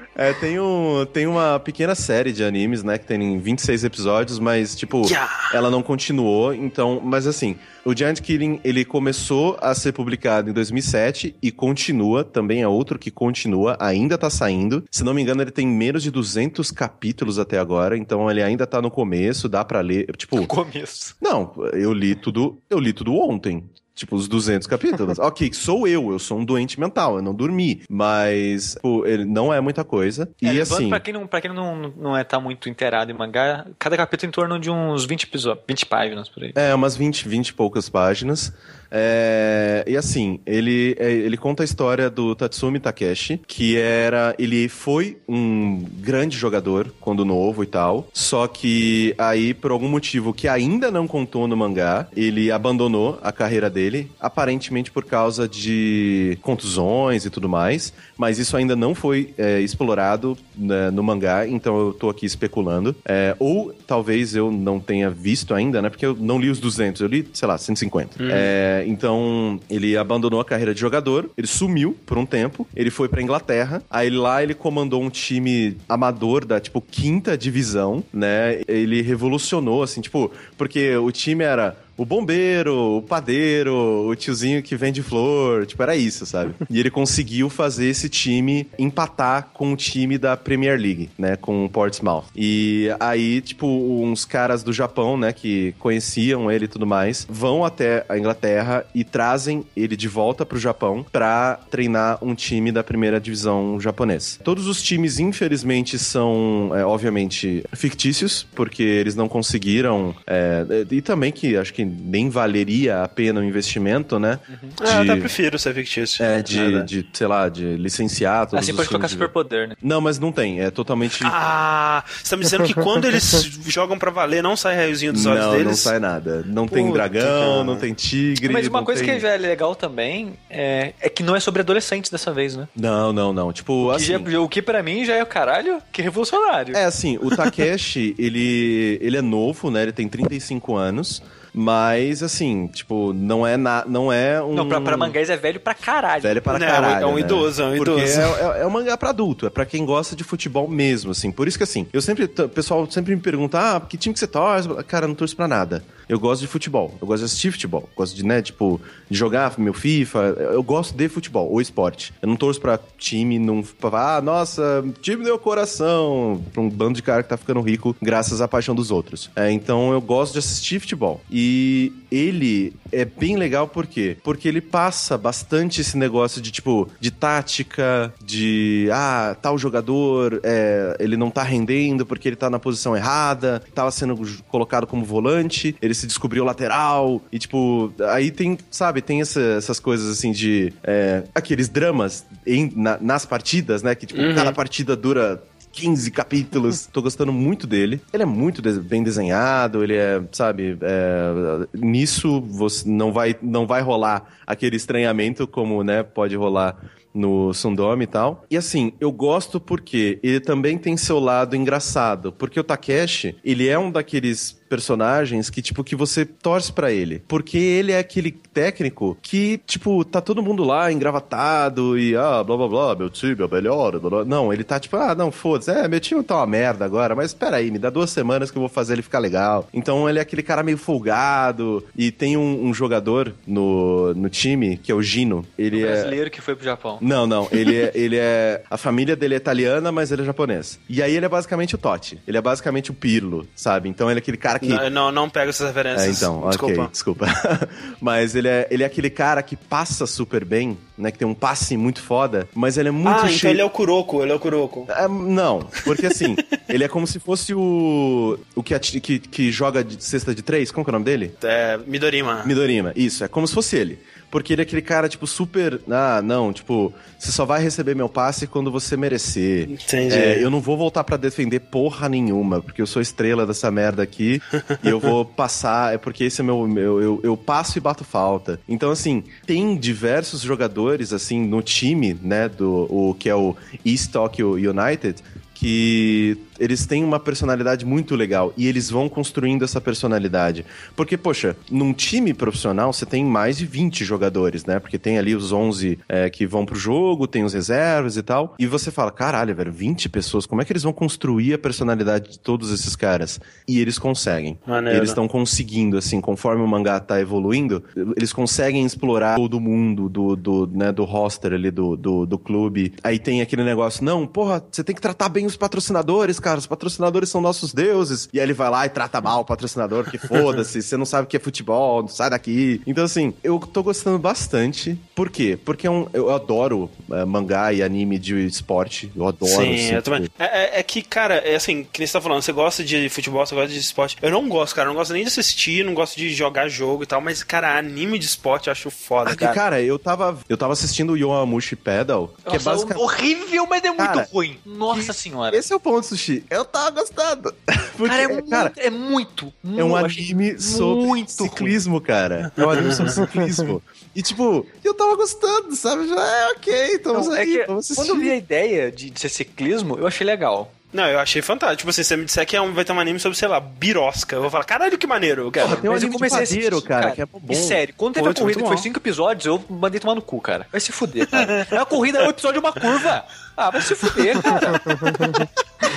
É, tem, um, tem uma pequena série de animes, né, que tem 26 episódios, mas, tipo, Yeah. ela não continuou, então... Mas, assim, o Giant Killing, ele começou a ser publicado em 2007 e continua, também é outro que continua, ainda tá saindo. Se não me engano, ele tem menos de 200 capítulos até agora, então ele ainda tá no começo, dá pra ler, tipo... começo. Não, eu li tudo, eu li tudo ontem. Tipo, os 200 capítulos. ok, sou eu, eu sou um doente mental, eu não dormi. Mas, pô, ele não é muita coisa. É, e assim. Pra quem, não, pra quem não, não é, tá muito inteirado em mangá, cada capítulo em torno de uns 20 episódios, 20 páginas por aí. É, umas 20, 20 e poucas páginas. É, e assim, ele, é, ele conta a história do Tatsumi Takeshi, que era. Ele foi um grande jogador quando novo e tal. Só que aí, por algum motivo que ainda não contou no mangá, ele abandonou a carreira dele, aparentemente por causa de contusões e tudo mais. Mas isso ainda não foi é, explorado né, no mangá, então eu tô aqui especulando. É, ou talvez eu não tenha visto ainda, né? Porque eu não li os 200, eu li, sei lá, 150. É, então, ele abandonou a carreira de jogador, ele sumiu por um tempo, ele foi pra Inglaterra, aí lá ele comandou um time amador da, tipo, quinta divisão, né? Ele revolucionou, assim, tipo, porque o time era o bombeiro, o padeiro, o tiozinho que vende flor, tipo, era isso, sabe? E ele conseguiu fazer esse time empatar com o time da Premier League, né, com o Portsmouth. E aí, tipo, uns caras do Japão, né, que conheciam ele e tudo mais, vão até a Inglaterra e trazem ele de volta pro Japão pra treinar um time da primeira divisão japonesa. Todos os times, infelizmente, são, é, obviamente, fictícios, porque eles não conseguiram, é, e também que acho que nem valeria a pena o investimento, né? Ah, eu até De- prefiro ser fictício. É, de, de, sei lá, de licenciar todos Assim pode colocar de- superpoder, né? Não, mas não tem. É totalmente. Ah, você tá me dizendo que quando eles jogam pra valer, não sai raiozinho dos olhos não, deles? não sai nada. Não tem Puta, dragão, cara. não tem tigre. Mas uma não coisa tem... que já é legal também é, é que não é sobre adolescentes dessa vez, né? Não, não, não. Tipo, Que assim. já- o que pra mim já é o caralho, que revolucionário. É assim, o Takeshi, ele, ele é novo, né? Ele tem 35 anos. Mas, assim, tipo, não é, na, não é um. Não, pra, pra mangás é velho pra caralho. Velho para Não, caralho. é um né? idoso, é um Porque idoso. É, é, é um mangá pra adulto, é pra quem gosta de futebol mesmo, assim. Por isso que, assim, eu sempre. O pessoal sempre me pergunta, ah, que time que você torce? Cara, eu não torço pra nada. Eu gosto de futebol. Eu gosto de assistir futebol. Gosto de, né, tipo, de jogar meu FIFA. Eu gosto de futebol, ou esporte. Eu não torço pra time, não. Pra, ah, nossa, time deu coração. Pra um bando de cara que tá ficando rico graças à paixão dos outros. É, então eu gosto de assistir futebol. E ele é bem legal por quê? Porque ele passa bastante esse negócio de tipo de tática, de ah, tal jogador, é, ele não tá rendendo porque ele tá na posição errada, tava sendo j- colocado como volante, ele se descobriu lateral e tipo, aí tem, sabe, tem essa- essas coisas assim de é, aqueles dramas em- na- nas partidas, né, que tipo, cada partida dura 15 capítulos. Tô gostando muito dele. Ele é muito de- bem desenhado, ele é, sabe, é, nisso você não vai, não vai rolar aquele estranhamento como, né, pode rolar no Sundome e tal. E assim, eu gosto porque ele também tem seu lado engraçado, porque o Takeshi, ele é um daqueles personagens que, tipo, que você torce pra ele. Porque ele é aquele técnico que, tipo, tá todo mundo lá engravatado e, ah, blá blá blá, meu time é melhor. blá, blá. Não, ele tá tipo, ah, não, foda-se, é, meu time tá uma merda agora, mas espera aí, me dá duas semanas que eu vou fazer ele ficar legal. Então ele é aquele cara meio folgado e tem um, um jogador no, no time que é o Gino. Ele O é. brasileiro que foi pro Japão. Não, não. Ele é, ele é. A família dele é italiana, mas ele é japonês. E aí ele é basicamente o Totti. Ele é basicamente o Pirlo, sabe? Então ele é aquele cara que. Não, não, não pego essas referências. É, então, Desculpa. ok, desculpa. Mas ele é, ele é aquele cara que passa super bem né? Que tem um passe muito foda, mas ele é muito ah, então cheio. ele é o Kuroko, ele é o Kuroko. É, não, porque assim, ele é como se fosse o. O que, que, que joga de cesta de três, como que é o nome dele? É, Midorima. Midorima, isso, é como se fosse ele. Porque ele é aquele cara, tipo, super. Ah, não, tipo, você só vai receber meu passe quando você merecer. Entendi. É, eu não vou voltar pra defender porra nenhuma, porque eu sou estrela dessa merda aqui e eu vou passar, é porque esse é meu. meu eu, eu passo e bato falta. Então, assim, tem diversos jogadores, assim, no time, né, do o que é o East Tokyo United, que eles têm uma personalidade muito legal e eles vão construindo essa personalidade. Porque, poxa, num time profissional você tem mais de 20 jogadores, né? Porque tem ali os 11 é, que vão pro jogo, tem os reservas e tal. E você fala, caralho, velho, 20 pessoas, como é que eles vão construir a personalidade de todos esses caras? E eles conseguem. Maneiro. Eles estão conseguindo, assim, conforme o mangá tá evoluindo, eles conseguem explorar todo mundo do, do, né, do roster ali do, do, do clube. Aí tem aquele negócio, não, porra, você tem que tratar bem os patrocinadores, cara, os patrocinadores são nossos deuses. E aí ele vai lá e trata mal o patrocinador, que foda-se, você não sabe o que é futebol, sai daqui. Então, assim, eu tô gostando bastante. Por quê? Porque é um, eu adoro eh, mangá e anime de esporte. Eu adoro. Sim, assim, eu também. tipo, É, é- é que, cara, é assim, que nem você tá falando, você gosta de futebol, você gosta de esporte. Eu não gosto, cara, eu não gosto nem de assistir, não gosto de jogar jogo e tal, mas, cara, anime de esporte eu acho foda, Ah, cara. cara, eu tava, eu tava assistindo o Yoamushi Pedal, que é Nossa, basicamente... horrível, mas é muito Cara, ruim. Nossa senhora. Esse é o ponto, Sushi. Eu tava gostando. Porque, Cara, é muito, cara, é muito. é um eu anime sobre muito ciclismo, cara. É um anime sobre ciclismo. E, tipo, eu tava gostando, sabe? Já é ok, estamos Não, é aí, que vamos assistir. quando eu vi a ideia de, de ser ciclismo, eu achei legal. Não, eu achei fantástico. Tipo assim, se você me disser que é um, vai ter um anime sobre, sei lá, birosca, eu vou falar, caralho, que maneiro, eu quero. Tem um Mas eu anime de comecei a assistir, padeiro, cara, que é bom. E sério, quando teve Pô, a corrida muito que foi cinco episódios, eu mandei tomar no cu, cara. Vai se fuder, cara. É uma corrida, é um episódio de uma curva. Ah, vai se fuder, cara.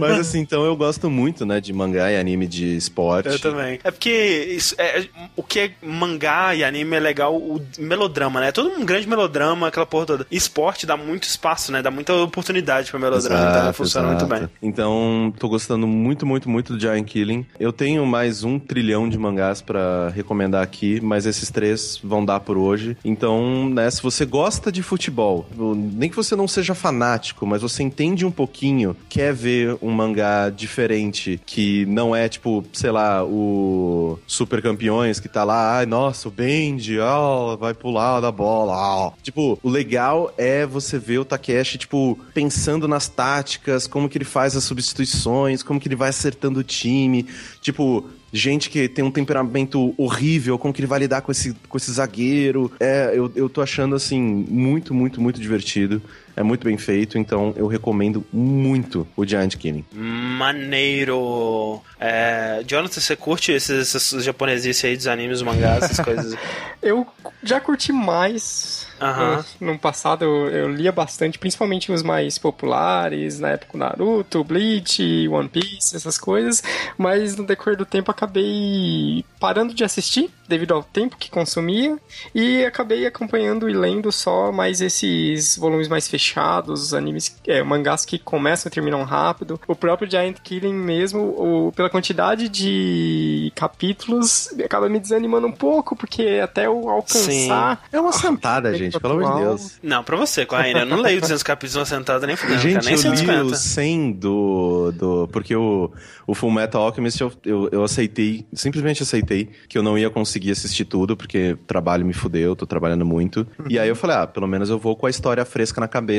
Mas assim, então eu gosto muito, né, de mangá e anime de esporte. Eu também. É porque isso é, o que é mangá e anime é legal, o melodrama, né? É todo um grande melodrama, aquela porra toda. E esporte dá muito espaço, né? Dá muita oportunidade pra melodrama, então funciona muito exato. bem. Então, tô gostando muito, muito, muito do Giant Killing. Eu tenho mais um trilhão de mangás pra recomendar aqui, mas esses três vão dar por hoje. Então, né, se você gosta de futebol, nem que você não seja fanático, mas você entende um pouquinho, quer ver um mangá diferente, que não é tipo, sei lá, o Super Campeões que tá lá, ai, nossa, o Benji, ó, vai pular da bola, ó. Tipo, o legal é você ver o Takeshi, tipo, pensando nas táticas, como que ele faz as substituições, como que ele vai acertando o time, tipo, gente que tem um temperamento horrível, como que ele vai lidar com esse, com esse zagueiro. É, eu, eu tô achando, assim, muito, muito, muito divertido. É muito bem feito, então eu recomendo muito o Giant Killing. Maneiro. É, Jonathan, você curte esses, esses japonesices aí dos animes, mangás, essas coisas? Eu já curti mais. Aham. Eu- no passado eu, eu lia bastante, principalmente os mais populares, na época Naruto, Bleach, One Piece, essas coisas. Mas no decorrer do tempo acabei parando de assistir, devido ao tempo que consumia. E acabei acompanhando e lendo só mais esses volumes mais fechados, animes, é, mangás que começam e terminam rápido. O próprio Giant Killing mesmo, o- pela quantidade de capítulos, acaba me desanimando um pouco, porque até eu alcançar. É uma sentada, bem gente, pelo amor de. Deus. Não, pra você, Corraine, eu não leio 200 capítulos numa sentada nem fudendo, Gente, nem eu li 150. o 100 do, do... Porque o, o Full Metal Alchemist eu, eu, eu aceitei, simplesmente aceitei que eu não ia conseguir assistir tudo, porque o trabalho me fudeu, tô trabalhando muito. E aí eu falei, ah, pelo menos eu vou com a história fresca na cabeça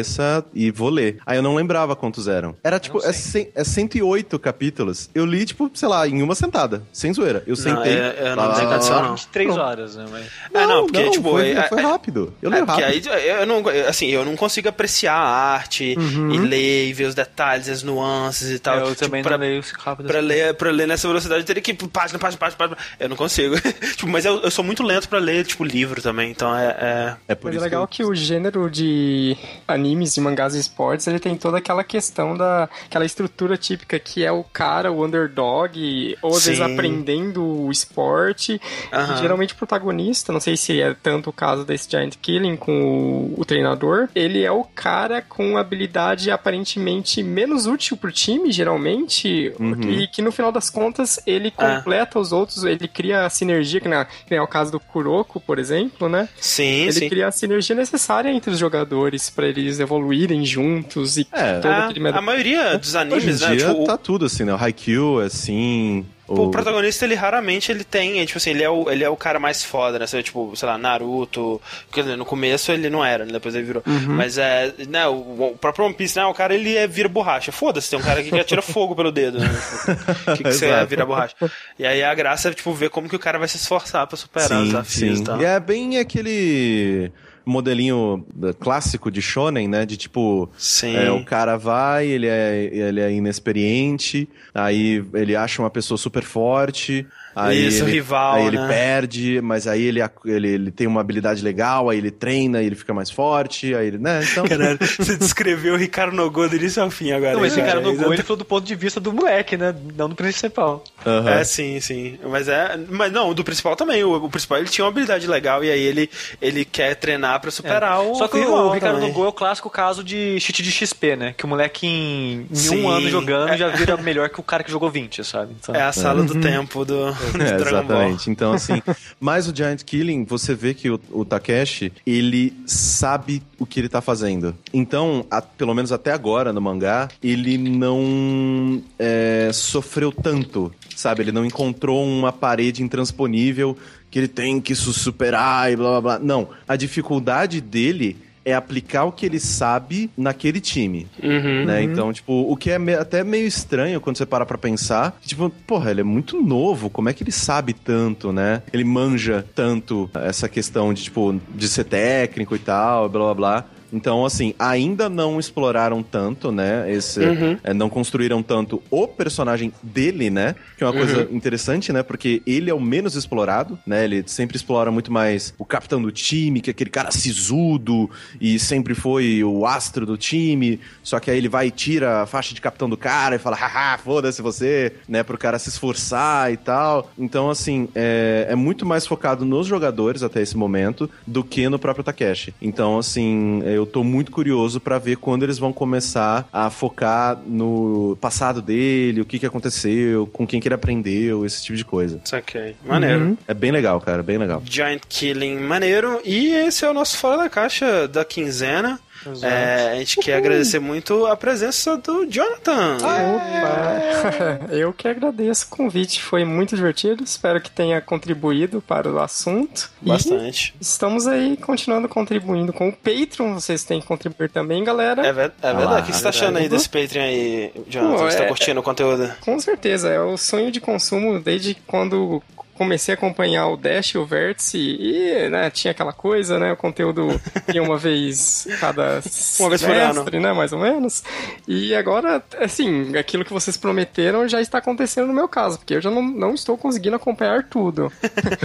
e vou ler. Aí eu não lembrava quantos eram. Era tipo, é, cem, é 108 capítulos. Eu li, tipo, sei lá, em uma sentada, sem zoeira. Eu sentei... é- eu não lá, condição, não. 23 horas, né? Mas... É, não, porque, tipo, foi, é- foi é- rápido. Eu É, leio porque rápido. aí eu não, assim, eu não consigo apreciar a arte Uhum. e ler e ver os detalhes, as nuances e tal. eu Tipo, também pra, não leio rápido. pra ler, pra ler nessa velocidade, eu teria que ir página, página, página, página. Eu não consigo. tipo, mas eu, eu sou muito lento pra ler, tipo, livro também, então é... é- É por Mas é isso legal eu- que o gênero de animes e mangás e esportes, ele tem toda aquela questão da aquela estrutura típica que é o cara, o underdog, ou às vezes aprendendo o esporte, e geralmente o protagonista, não sei se é tanto o caso desse Giant Killing, com o, o treinador, ele é o cara com habilidade aparentemente menos útil pro time, geralmente, e que no final das contas ele Ah. completa os outros, ele cria a sinergia, que, na, que é o caso do Kuroko, por exemplo, né? Sim, ele sim. cria a sinergia necessária entre os jogadores pra eles evoluírem juntos e É. todo Ah, aquele a maioria dos Hoje em animes, né? dia Tipo, o- tá tudo assim, né? O Haikyuu, assim... Pô, o protagonista, ele raramente ele tem, é, tipo assim, ele é o, ele é o cara mais foda, né? Você tipo, sei lá, Naruto. Quer dizer, no começo ele não era, né? Depois ele virou. Mas é, né, o, o próprio One Piece, né? O cara ele é vira borracha. Foda-se, tem um cara aqui que atira fogo pelo dedo, né? Tipo, O que, que você é vira borracha? E aí a graça é, tipo, ver como que o cara vai se esforçar pra superar os Sim, desafios sim. e tal. E é bem aquele modelinho eh, clássico de shonen, né? De tipo, Sim. é, o cara vai, ele é, ele é inexperiente, aí ele acha uma pessoa super forte, aí Isso, ele, rival, aí ele né? perde, mas aí ele, ele, ele tem uma habilidade legal, aí ele treina, e ele fica mais forte, aí ele, né? Então, Caralho, você descreveu o Ricardo Nogô do início ao fim agora. Não, mas esse hein, cara no Exato. gol, ele falou do ponto de vista do moleque, né? Não do principal. aham. É, sim, sim. Mas é. Mas não, o do principal também. O, o principal ele tinha uma habilidade legal e aí ele, ele quer treinar pra superar o. Só que rival o Ricardo também. no gol é o clássico caso de cheat de XP, né? Que o moleque em, em um ano jogando É. já vira melhor que o cara que jogou 20, sabe? Então, É a sala do tempo do, do É, exatamente. Então, assim, mas o Giant Killing, você vê que o, o Takeshi, ele sabe o que ele tá fazendo. Então, a- pelo menos até agora no mangá, ele não é, sofreu tanto, sabe? Ele não encontrou uma parede intransponível que ele tem que su- superar e blá blá blá. Não, a dificuldade dele é aplicar o que ele sabe naquele time Uhum. né? Então, tipo, o que é me- até meio estranho quando você para pra pensar, tipo, porra, ele é muito novo, como é que ele sabe tanto, né? Ele manja tanto essa questão de, tipo, de ser técnico e tal, blá blá blá. Então, assim, ainda não exploraram tanto, né? Esse, é, não construíram tanto o personagem dele, né? Que é uma coisa interessante, né? Porque ele é o menos explorado, né? Ele sempre explora muito mais o capitão do time, que é aquele cara sisudo e sempre foi o astro do time. Só que aí ele vai e tira a faixa de capitão do cara e fala, haha, foda-se você, né? Pro cara se esforçar e tal. Então, assim, é, é muito mais focado nos jogadores até esse momento do que no próprio Takeshi. Então, assim, eu tô muito curioso pra ver quando eles vão começar a focar no passado dele, o que que aconteceu, com quem que ele aprendeu, esse tipo de coisa. Saquei. Maneiro. Uhum. É bem legal, cara, bem legal. Giant Killing maneiro. E esse é o nosso Fora da Caixa da quinzena. É, a gente quer agradecer muito a presença do Jonathan. Opa! Eu que agradeço o convite, foi muito divertido. Espero que tenha contribuído para o assunto. E Bastante. estamos aí continuando contribuindo com o Patreon. Vocês têm que contribuir também, galera. É, ver- é verdade. o que você tá é achando aí desse Patreon aí, Jonathan? Pô, você tá é- curtindo o conteúdo? Com certeza, é o sonho de consumo desde quando comecei a acompanhar o Dash e o Vértice e né, tinha aquela coisa, né? O conteúdo ia uma vez cada Uma vez por semestre, né? Mais ou menos. E agora, assim, aquilo que vocês prometeram já está acontecendo no meu caso, porque eu já não, não estou conseguindo acompanhar tudo.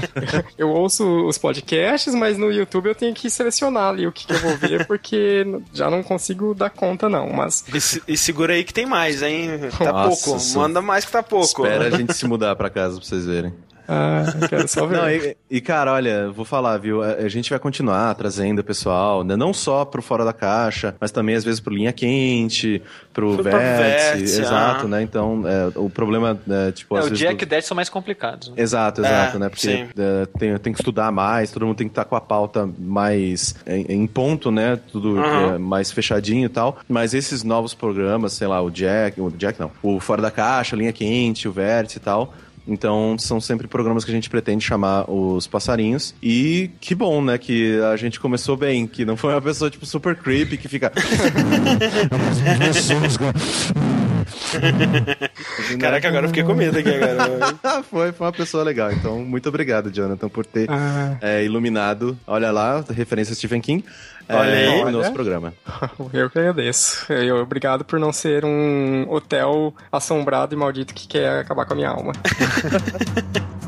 eu ouço os podcasts, mas no YouTube eu tenho que selecionar ali o que, que eu vou ver, porque já não consigo dar conta, não. Mas E, se- e segura aí que tem mais, hein? Tá Nossa, pouco. Manda mais que tá pouco. Espera a gente se mudar pra casa pra vocês verem. Ah, quero só ver. Não, e, e, cara, olha, vou falar, viu? A, a gente vai continuar trazendo o pessoal, né? não só pro Fora da Caixa, mas também às vezes pro Linha Quente, pro Pro Vértice, Vértice, exato, ah. né? Então, é, o problema, é, tipo, É, às o vezes... Jack do- e o são mais complicados. né? Exato, exato, É, né? Porque é, tem, tem que estudar mais, todo mundo tem que estar com a pauta mais em, em ponto, né? Tudo é, mais fechadinho e tal. Mas esses novos programas, sei lá, o Jack, o Jack não, o Fora da Caixa, Linha Quente, o Vértice e tal. Então, são sempre programas que a gente pretende chamar os passarinhos. E que bom, né? Que a gente começou bem, que não foi uma pessoa, tipo, super creepy que fica. Caraca, agora eu fiquei com medo aqui agora. Ah, foi, foi uma pessoa legal. Então, muito obrigado, Jonathan, por ter Ah, é, iluminado. Olha lá, referência a Stephen King. Olha é, aí. no nosso programa. eu que agradeço. Eu, obrigado por não ser um hotel assombrado e maldito que quer acabar com a minha alma.